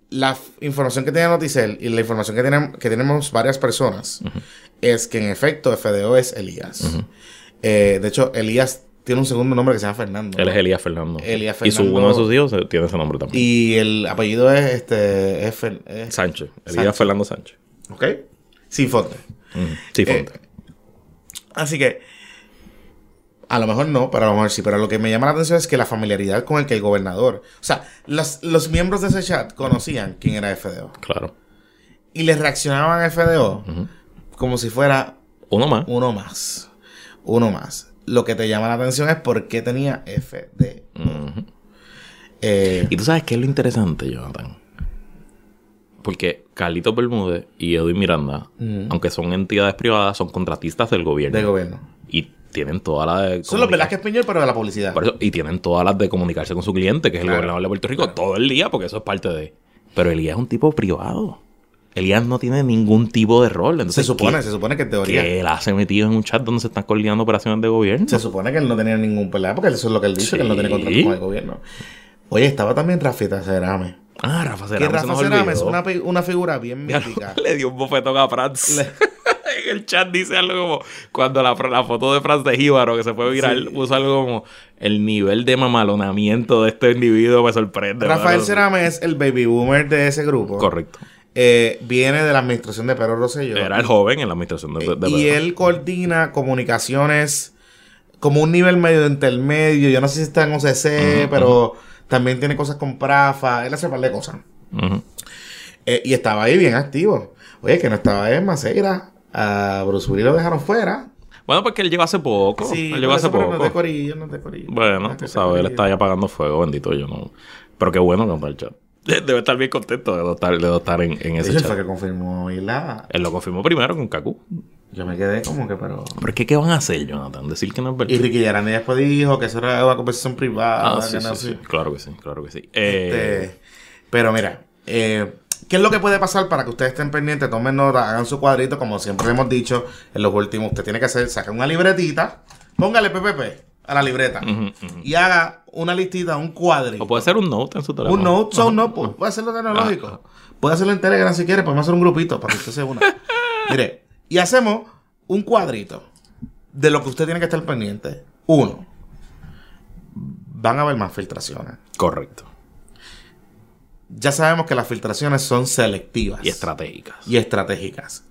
la información que tiene Noticel y la información que, tienen, que tenemos varias personas es que en efecto FDO es Elías. Eh, de hecho, Elías tiene un segundo nombre que se llama Fernando. Él es Elías Fernando. Elías Y su, Fernando. uno de sus hijos eh, tiene ese nombre también. Y el apellido es este es es- Sánchez. Elías Sánchez. Fernando Sánchez. ¿Ok? Sin fonte. Mm, Sí, Eh, Fonte. Así que, a lo mejor no, pero a lo mejor sí. Pero lo que me llama la atención es que la familiaridad con el que el gobernador, o sea, los, los miembros de ese chat conocían quién era FDO. claro. Y les reaccionaban a FDO como si fuera Uno más. uno más. Uno más. Lo que te llama la atención es por qué tenía FDO. Eh, Y tú sabes qué es lo interesante, Jonathan. Porque Carlitos Bermúdez y Edwin Miranda, aunque son entidades privadas, son contratistas del gobierno. de gobierno. Y tienen todas las de. Son los Velázquez Peñol, pero de la publicidad. Por eso- y tienen todas las de comunicarse con su cliente, que es el Claro. gobernador de Puerto Rico, todo el día, porque eso es parte de. Pero Elías es un tipo privado. Elías no tiene ningún tipo de rol. se supone, ¿qué- se supone que en teoría. que él hace metido en un chat donde se están coordinando operaciones de gobierno. Se supone que él no tenía ningún pelea, porque eso es lo que él dice, que él no tiene contrato con el gobierno. Oye, estaba también Rafita Cerame. Ah, Rafa Que Cerame. se Rafa Cerame es una, una figura bien mítica. Le dio un bofetón a Franz. en el chat dice algo como cuando la, la foto de Franz de Jíbaro que se fue viral Sí. puso algo como el nivel de mamalonamiento de este individuo me sorprende. Rafael mano". Cerame es el baby boomer de ese grupo. Correcto. Eh, viene de la administración de Pedro Rosselló. Era el joven en la administración de, de Eh, y Pedro. él coordina comunicaciones como un nivel medio de intermedio. Yo no sé si está en OCC, pero también tiene cosas con Prafa. Él hace un par de cosas. Eh, y estaba ahí bien activo. Oye, que no estaba en Maceira. A Bruce Willis lo dejaron fuera. Bueno, porque él llegó hace poco. Sí, él llegó hace poco. No de corillo, no corillo. No Bueno, es tú sabes, él está ahí apagando fuego, bendito yo no. Pero qué bueno que está el chat. Debe estar bien contento de no estar, de no estar en, ese chat. fue que confirmó y la... Él lo confirmó primero con Kaku. Yo me quedé como que, pero... ¿Pero qué, qué van a hacer, Jonathan? Decir que no es verdad. Y Ricky Yarani después dijo que eso era una conversación privada. Ah, que sí, no sí, sí. Claro que sí, claro que sí. Eh, Este, pero mira, eh, ¿qué es lo que puede pasar para que ustedes estén pendientes? Tomen nota, hagan su cuadrito, como siempre hemos dicho en los últimos. Usted tiene que hacer, saca una libretita, póngale PPP a la libreta y haga una listita, un cuadrito. O puede ser un note en su teléfono. Un note, so no, pu- puede hacerlo tecnológico. Ajá. Puede hacerlo en Telegram si quiere, podemos hacer un grupito para que usted se una. Mire, y hacemos un cuadrito de lo que usted tiene que estar pendiente. Uno, van a haber más filtraciones. Correcto. Ya sabemos que las filtraciones son selectivas. Y estratégicas. y estratégicas.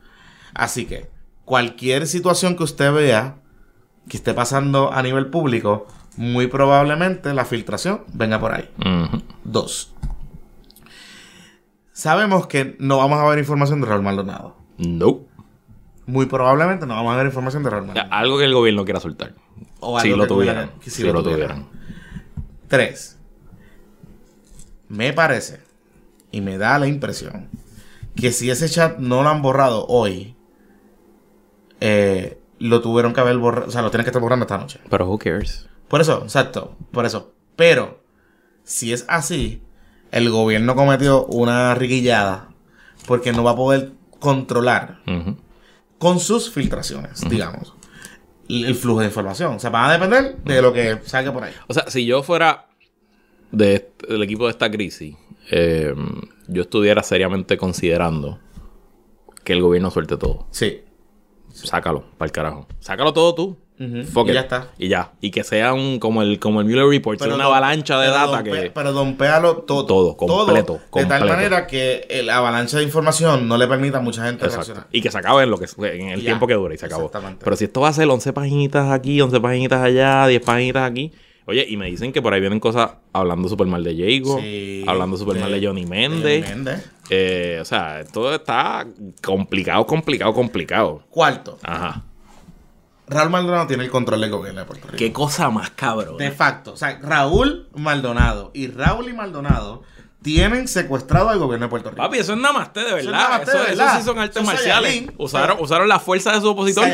Así que cualquier situación que usted vea que esté pasando a nivel público, muy probablemente la filtración venga por ahí. Dos. Sabemos que no vamos a ver información de Raúl Maldonado. No. Muy probablemente no vamos a ver información de Raúl. Algo que el gobierno quiera soltar. O si algo lo que tuviera- tuvieran. que Si, si lo lo tuvieran. tuvieran. Tres. Me parece y me da la impresión que si ese chat no lo han borrado hoy, eh, lo tuvieron que haber borrado, o sea, lo tienen que estar borrando esta noche. Pero who cares? Por eso, exacto, por eso. Pero, si es así, el gobierno cometió una riguillada porque no va a poder controlar. Con sus filtraciones, digamos, el el flujo de información. O sea, van a depender de lo que salga por ahí. O sea, si yo fuera del equipo de esta crisis, eh, yo estuviera seriamente considerando que el gobierno suelte todo. Sí. Sácalo, para el carajo. Sácalo todo tú. Fuck y it. ya está. Y ya. Y que sea un como el como el Mueller Report, sea una don- avalancha de data que. Pe- pero dompéalo todo. Todo, completo, De tal manera que el avalancha de información no le permita a mucha gente Exacto. reaccionar. Y que se acabe en, lo que, en el ya. tiempo que dure y se acabó. Exactamente. Pero si esto va a ser 11 paginitas aquí, 11 paginitas allá, 10 paginitas aquí. Oye, y me dicen que por ahí vienen cosas hablando súper mal de Jago, Sí, hablando súper mal de. Johnny Méndez. Eh, o sea, todo está complicado, complicado, complicado. Cuarto, Ajá. Raúl Maldonado tiene el control del gobierno de Puerto Rico. Qué cosa más cabrón. De facto. O sea, Raúl Maldonado y Raúl y Maldonado tienen secuestrado al gobierno de Puerto Rico. Papi, eso es namaste de Eso es verdad. namaste Eso, de eso verdad. sí son artes Eso es marciales. Usaron, usaron la fuerza de su opositor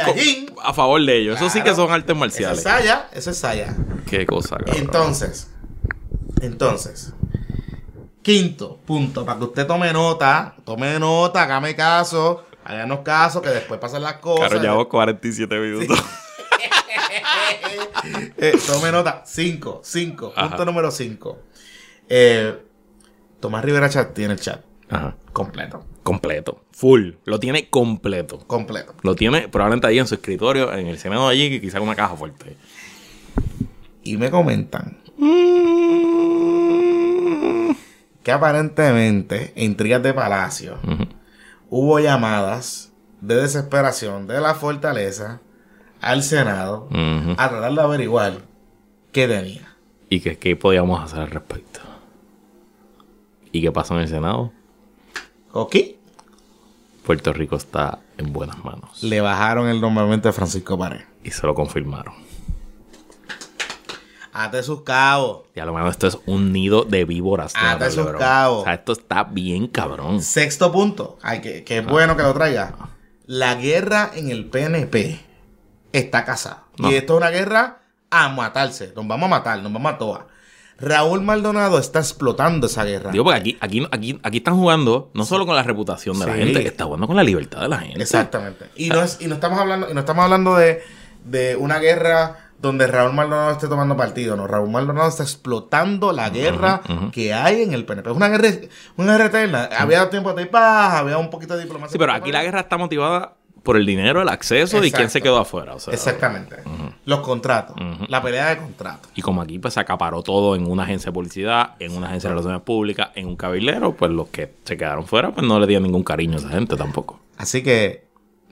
a favor de ellos. Eso sí que son artes Eso es marciales. Saya, eso es Saya. Qué cosa, cabrón. Entonces, entonces, quinto punto, para que usted tome nota, tome nota, hágame caso, háganos caso, que después pasan las cosas. Claro, llevamos 47 minutos. Eh, tome nota, cinco, cinco, Ajá. punto número cinco. Eh, Tomás Rivera Chat tiene el chat Ajá. completo, Completo. Full. Lo tiene completo. completo. Lo tiene probablemente ahí en su escritorio, en el Senado allí, que quizá una caja fuerte. Y me comentan que aparentemente, en intrigas de palacio, Ujú. Hubo llamadas de desesperación de la fortaleza al Senado a tratar de averiguar qué tenía. ¿Y qué, qué podíamos hacer al respecto? ¿Y qué pasó en el Senado? ¿Ok? Puerto Rico está en buenas manos. Le bajaron el nombramiento de Francisco Pared. Y se lo confirmaron. Ate sus cabos. Y a lo mejor esto es un nido de víboras. Ah, Natalia, te esos bro. cabos. O sea, esto está bien cabrón. Sexto punto. Ay, que, que es bueno que lo traiga. La guerra en el PNP está casada. No. Y esto es una guerra a matarse. Nos vamos a matar, nos vamos a todas. Raúl Maldonado está explotando esa guerra. Digo, porque aquí, aquí, aquí, aquí están jugando no solo con la reputación de la gente, que está jugando con la libertad de la gente. Exactamente. Y no, es, y no estamos hablando, y no estamos hablando de, de una guerra donde Raúl Maldonado esté tomando partido. No, Raúl Maldonado está explotando la guerra que hay en el PNP. Es una guerra, una guerra eterna. Había tiempo de paz, había un poquito de diplomacia. Sí, pero aquí la guerra está motivada por el dinero, el acceso y quién se quedó afuera. o sea, Exactamente. Los contratos. La pelea de contratos. Y como aquí pues se acaparó todo en una agencia de publicidad, en una agencia de relaciones públicas, en un cabildero, pues los que se quedaron fuera, pues no le dieron ningún cariño a esa gente tampoco. Así que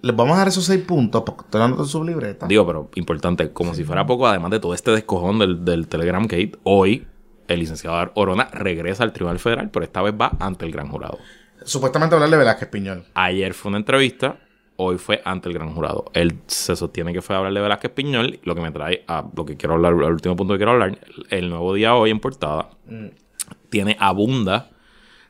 les vamos a dar esos seis puntos porque estoy dando su libreta. Digo, pero importante, como si fuera poco, además de todo este descojón del, del Telegram Gate, hoy el licenciado Orona regresa al Tribunal Federal, pero esta vez va ante el gran jurado. Supuestamente hablar de Velázquez Piñol. Ayer fue una entrevista, hoy fue ante el gran jurado. Él se sostiene que fue a hablar de Velázquez Piñol, lo que me trae a lo que quiero hablar, al último punto que quiero hablar, el nuevo día hoy en portada, tiene abunda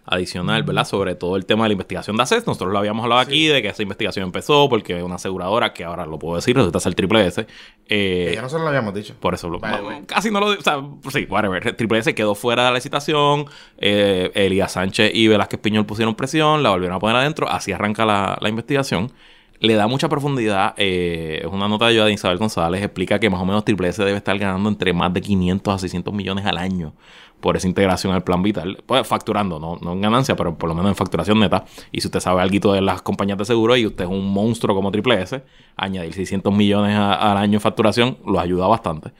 adicional, ¿verdad? Sobre todo el tema de la investigación de ACES. Nosotros lo habíamos hablado aquí, de que esa investigación empezó porque una aseguradora, que ahora lo puedo decir, resulta ser Triple S, eh, ya nosotros lo habíamos dicho. por eso lo, casi no lo. O sea, sí, whatever. Triple S quedó fuera de la licitación. Eh, Elías Sánchez y Velázquez Piñol pusieron presión, la volvieron a poner adentro. Así arranca la, la investigación. le da mucha profundidad. eh, es una nota de ayuda de Isabel González. Explica que más o menos Triple S debe estar ganando entre más de 500 a 600 millones al año por esa integración al plan vital. Pues facturando, no, no en ganancia, pero por lo menos en facturación neta. Y si usted sabe algo de las compañías de seguro y usted es un monstruo como Triple S, añadir 600 millones al año en facturación lo ayuda bastante.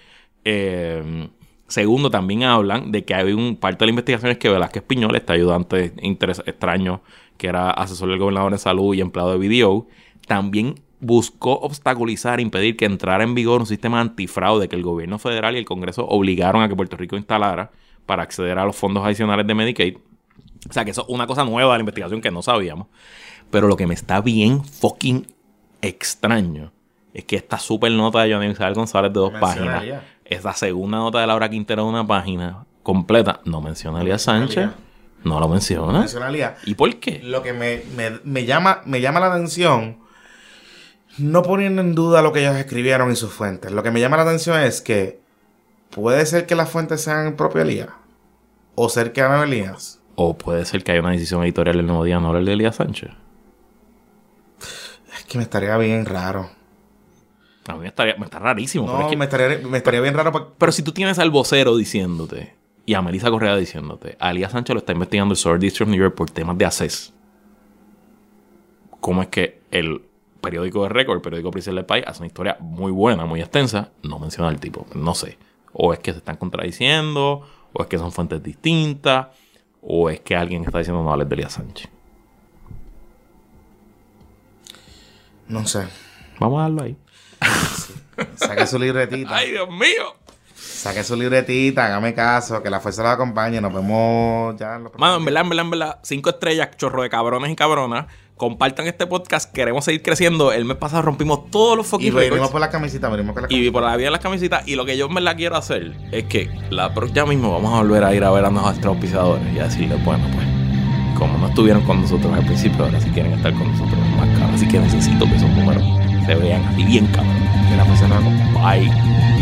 Eh, segundo, también hablan de que hay un parte de la investigación es que Velázquez Piñol, este ayudante interes- extraño que era asesor del gobernador de salud y empleado de BDO, también buscó obstaculizar, impedir que entrara en vigor un sistema antifraude que el gobierno federal y el Congreso obligaron a que Puerto Rico instalara para acceder a los fondos adicionales de Medicaid. O sea que eso es una cosa nueva de la investigación que no sabíamos. Pero lo que me está bien fucking extraño es que esta super nota de Johnny Isabel González de dos Menciona páginas, esta segunda nota de Laura Quintero de una página completa, no menciona a Elías Sánchez, no lo menciona. Nacionalidad. ¿Y por qué? Lo que me, me- me llama, me llama la atención, no poniendo en duda lo que ellos escribieron y sus fuentes, lo que me llama la atención es que puede ser que las fuentes sean el propio Elías o cercano a Elías. O puede ser que haya una decisión editorial el nuevo día no hablar de Elías Sánchez. Es que me estaría bien raro. A mí me, estaría, me está rarísimo. pero No, es que- me, estaría, me estaría bien raro porque Pero si tú tienes al vocero diciéndote y a Melissa Correa diciéndote, a Elías Sánchez lo está investigando el Southern District of New York por temas de ACES. ¿Cómo es que el periódico de récord, el periódico oficial del país, hace una historia muy buena, muy extensa, no menciona al tipo? No sé. O es que se están contradiciendo, o es que son fuentes distintas, o es que alguien está diciendo no hables de Elías Sánchez. no sé. Vamos a darlo ahí. Saque su libretita. ¡Ay, Dios mío! Saque su libretita, hágame caso, que la fuerza la acompañe. Nos vemos ya en los Mano, en verdad, en verdad, en verdad, cinco estrellas, chorro de cabrones y cabronas. Compartan este podcast, queremos seguir creciendo. El mes pasado rompimos todos los Y fucking venimos records. por la camisita, venimos por la Y camisita. por la vida de las camisetas. Y lo que yo en verdad quiero hacer es que la ya mismo vamos a volver a ir a ver a nuestros auspiciadores y a decirles, bueno, pues, como no estuvieron con nosotros al principio, ahora si quieren estar con nosotros más cabrón. Así que necesito que esos números se vean así bien cabrón. La. Bye.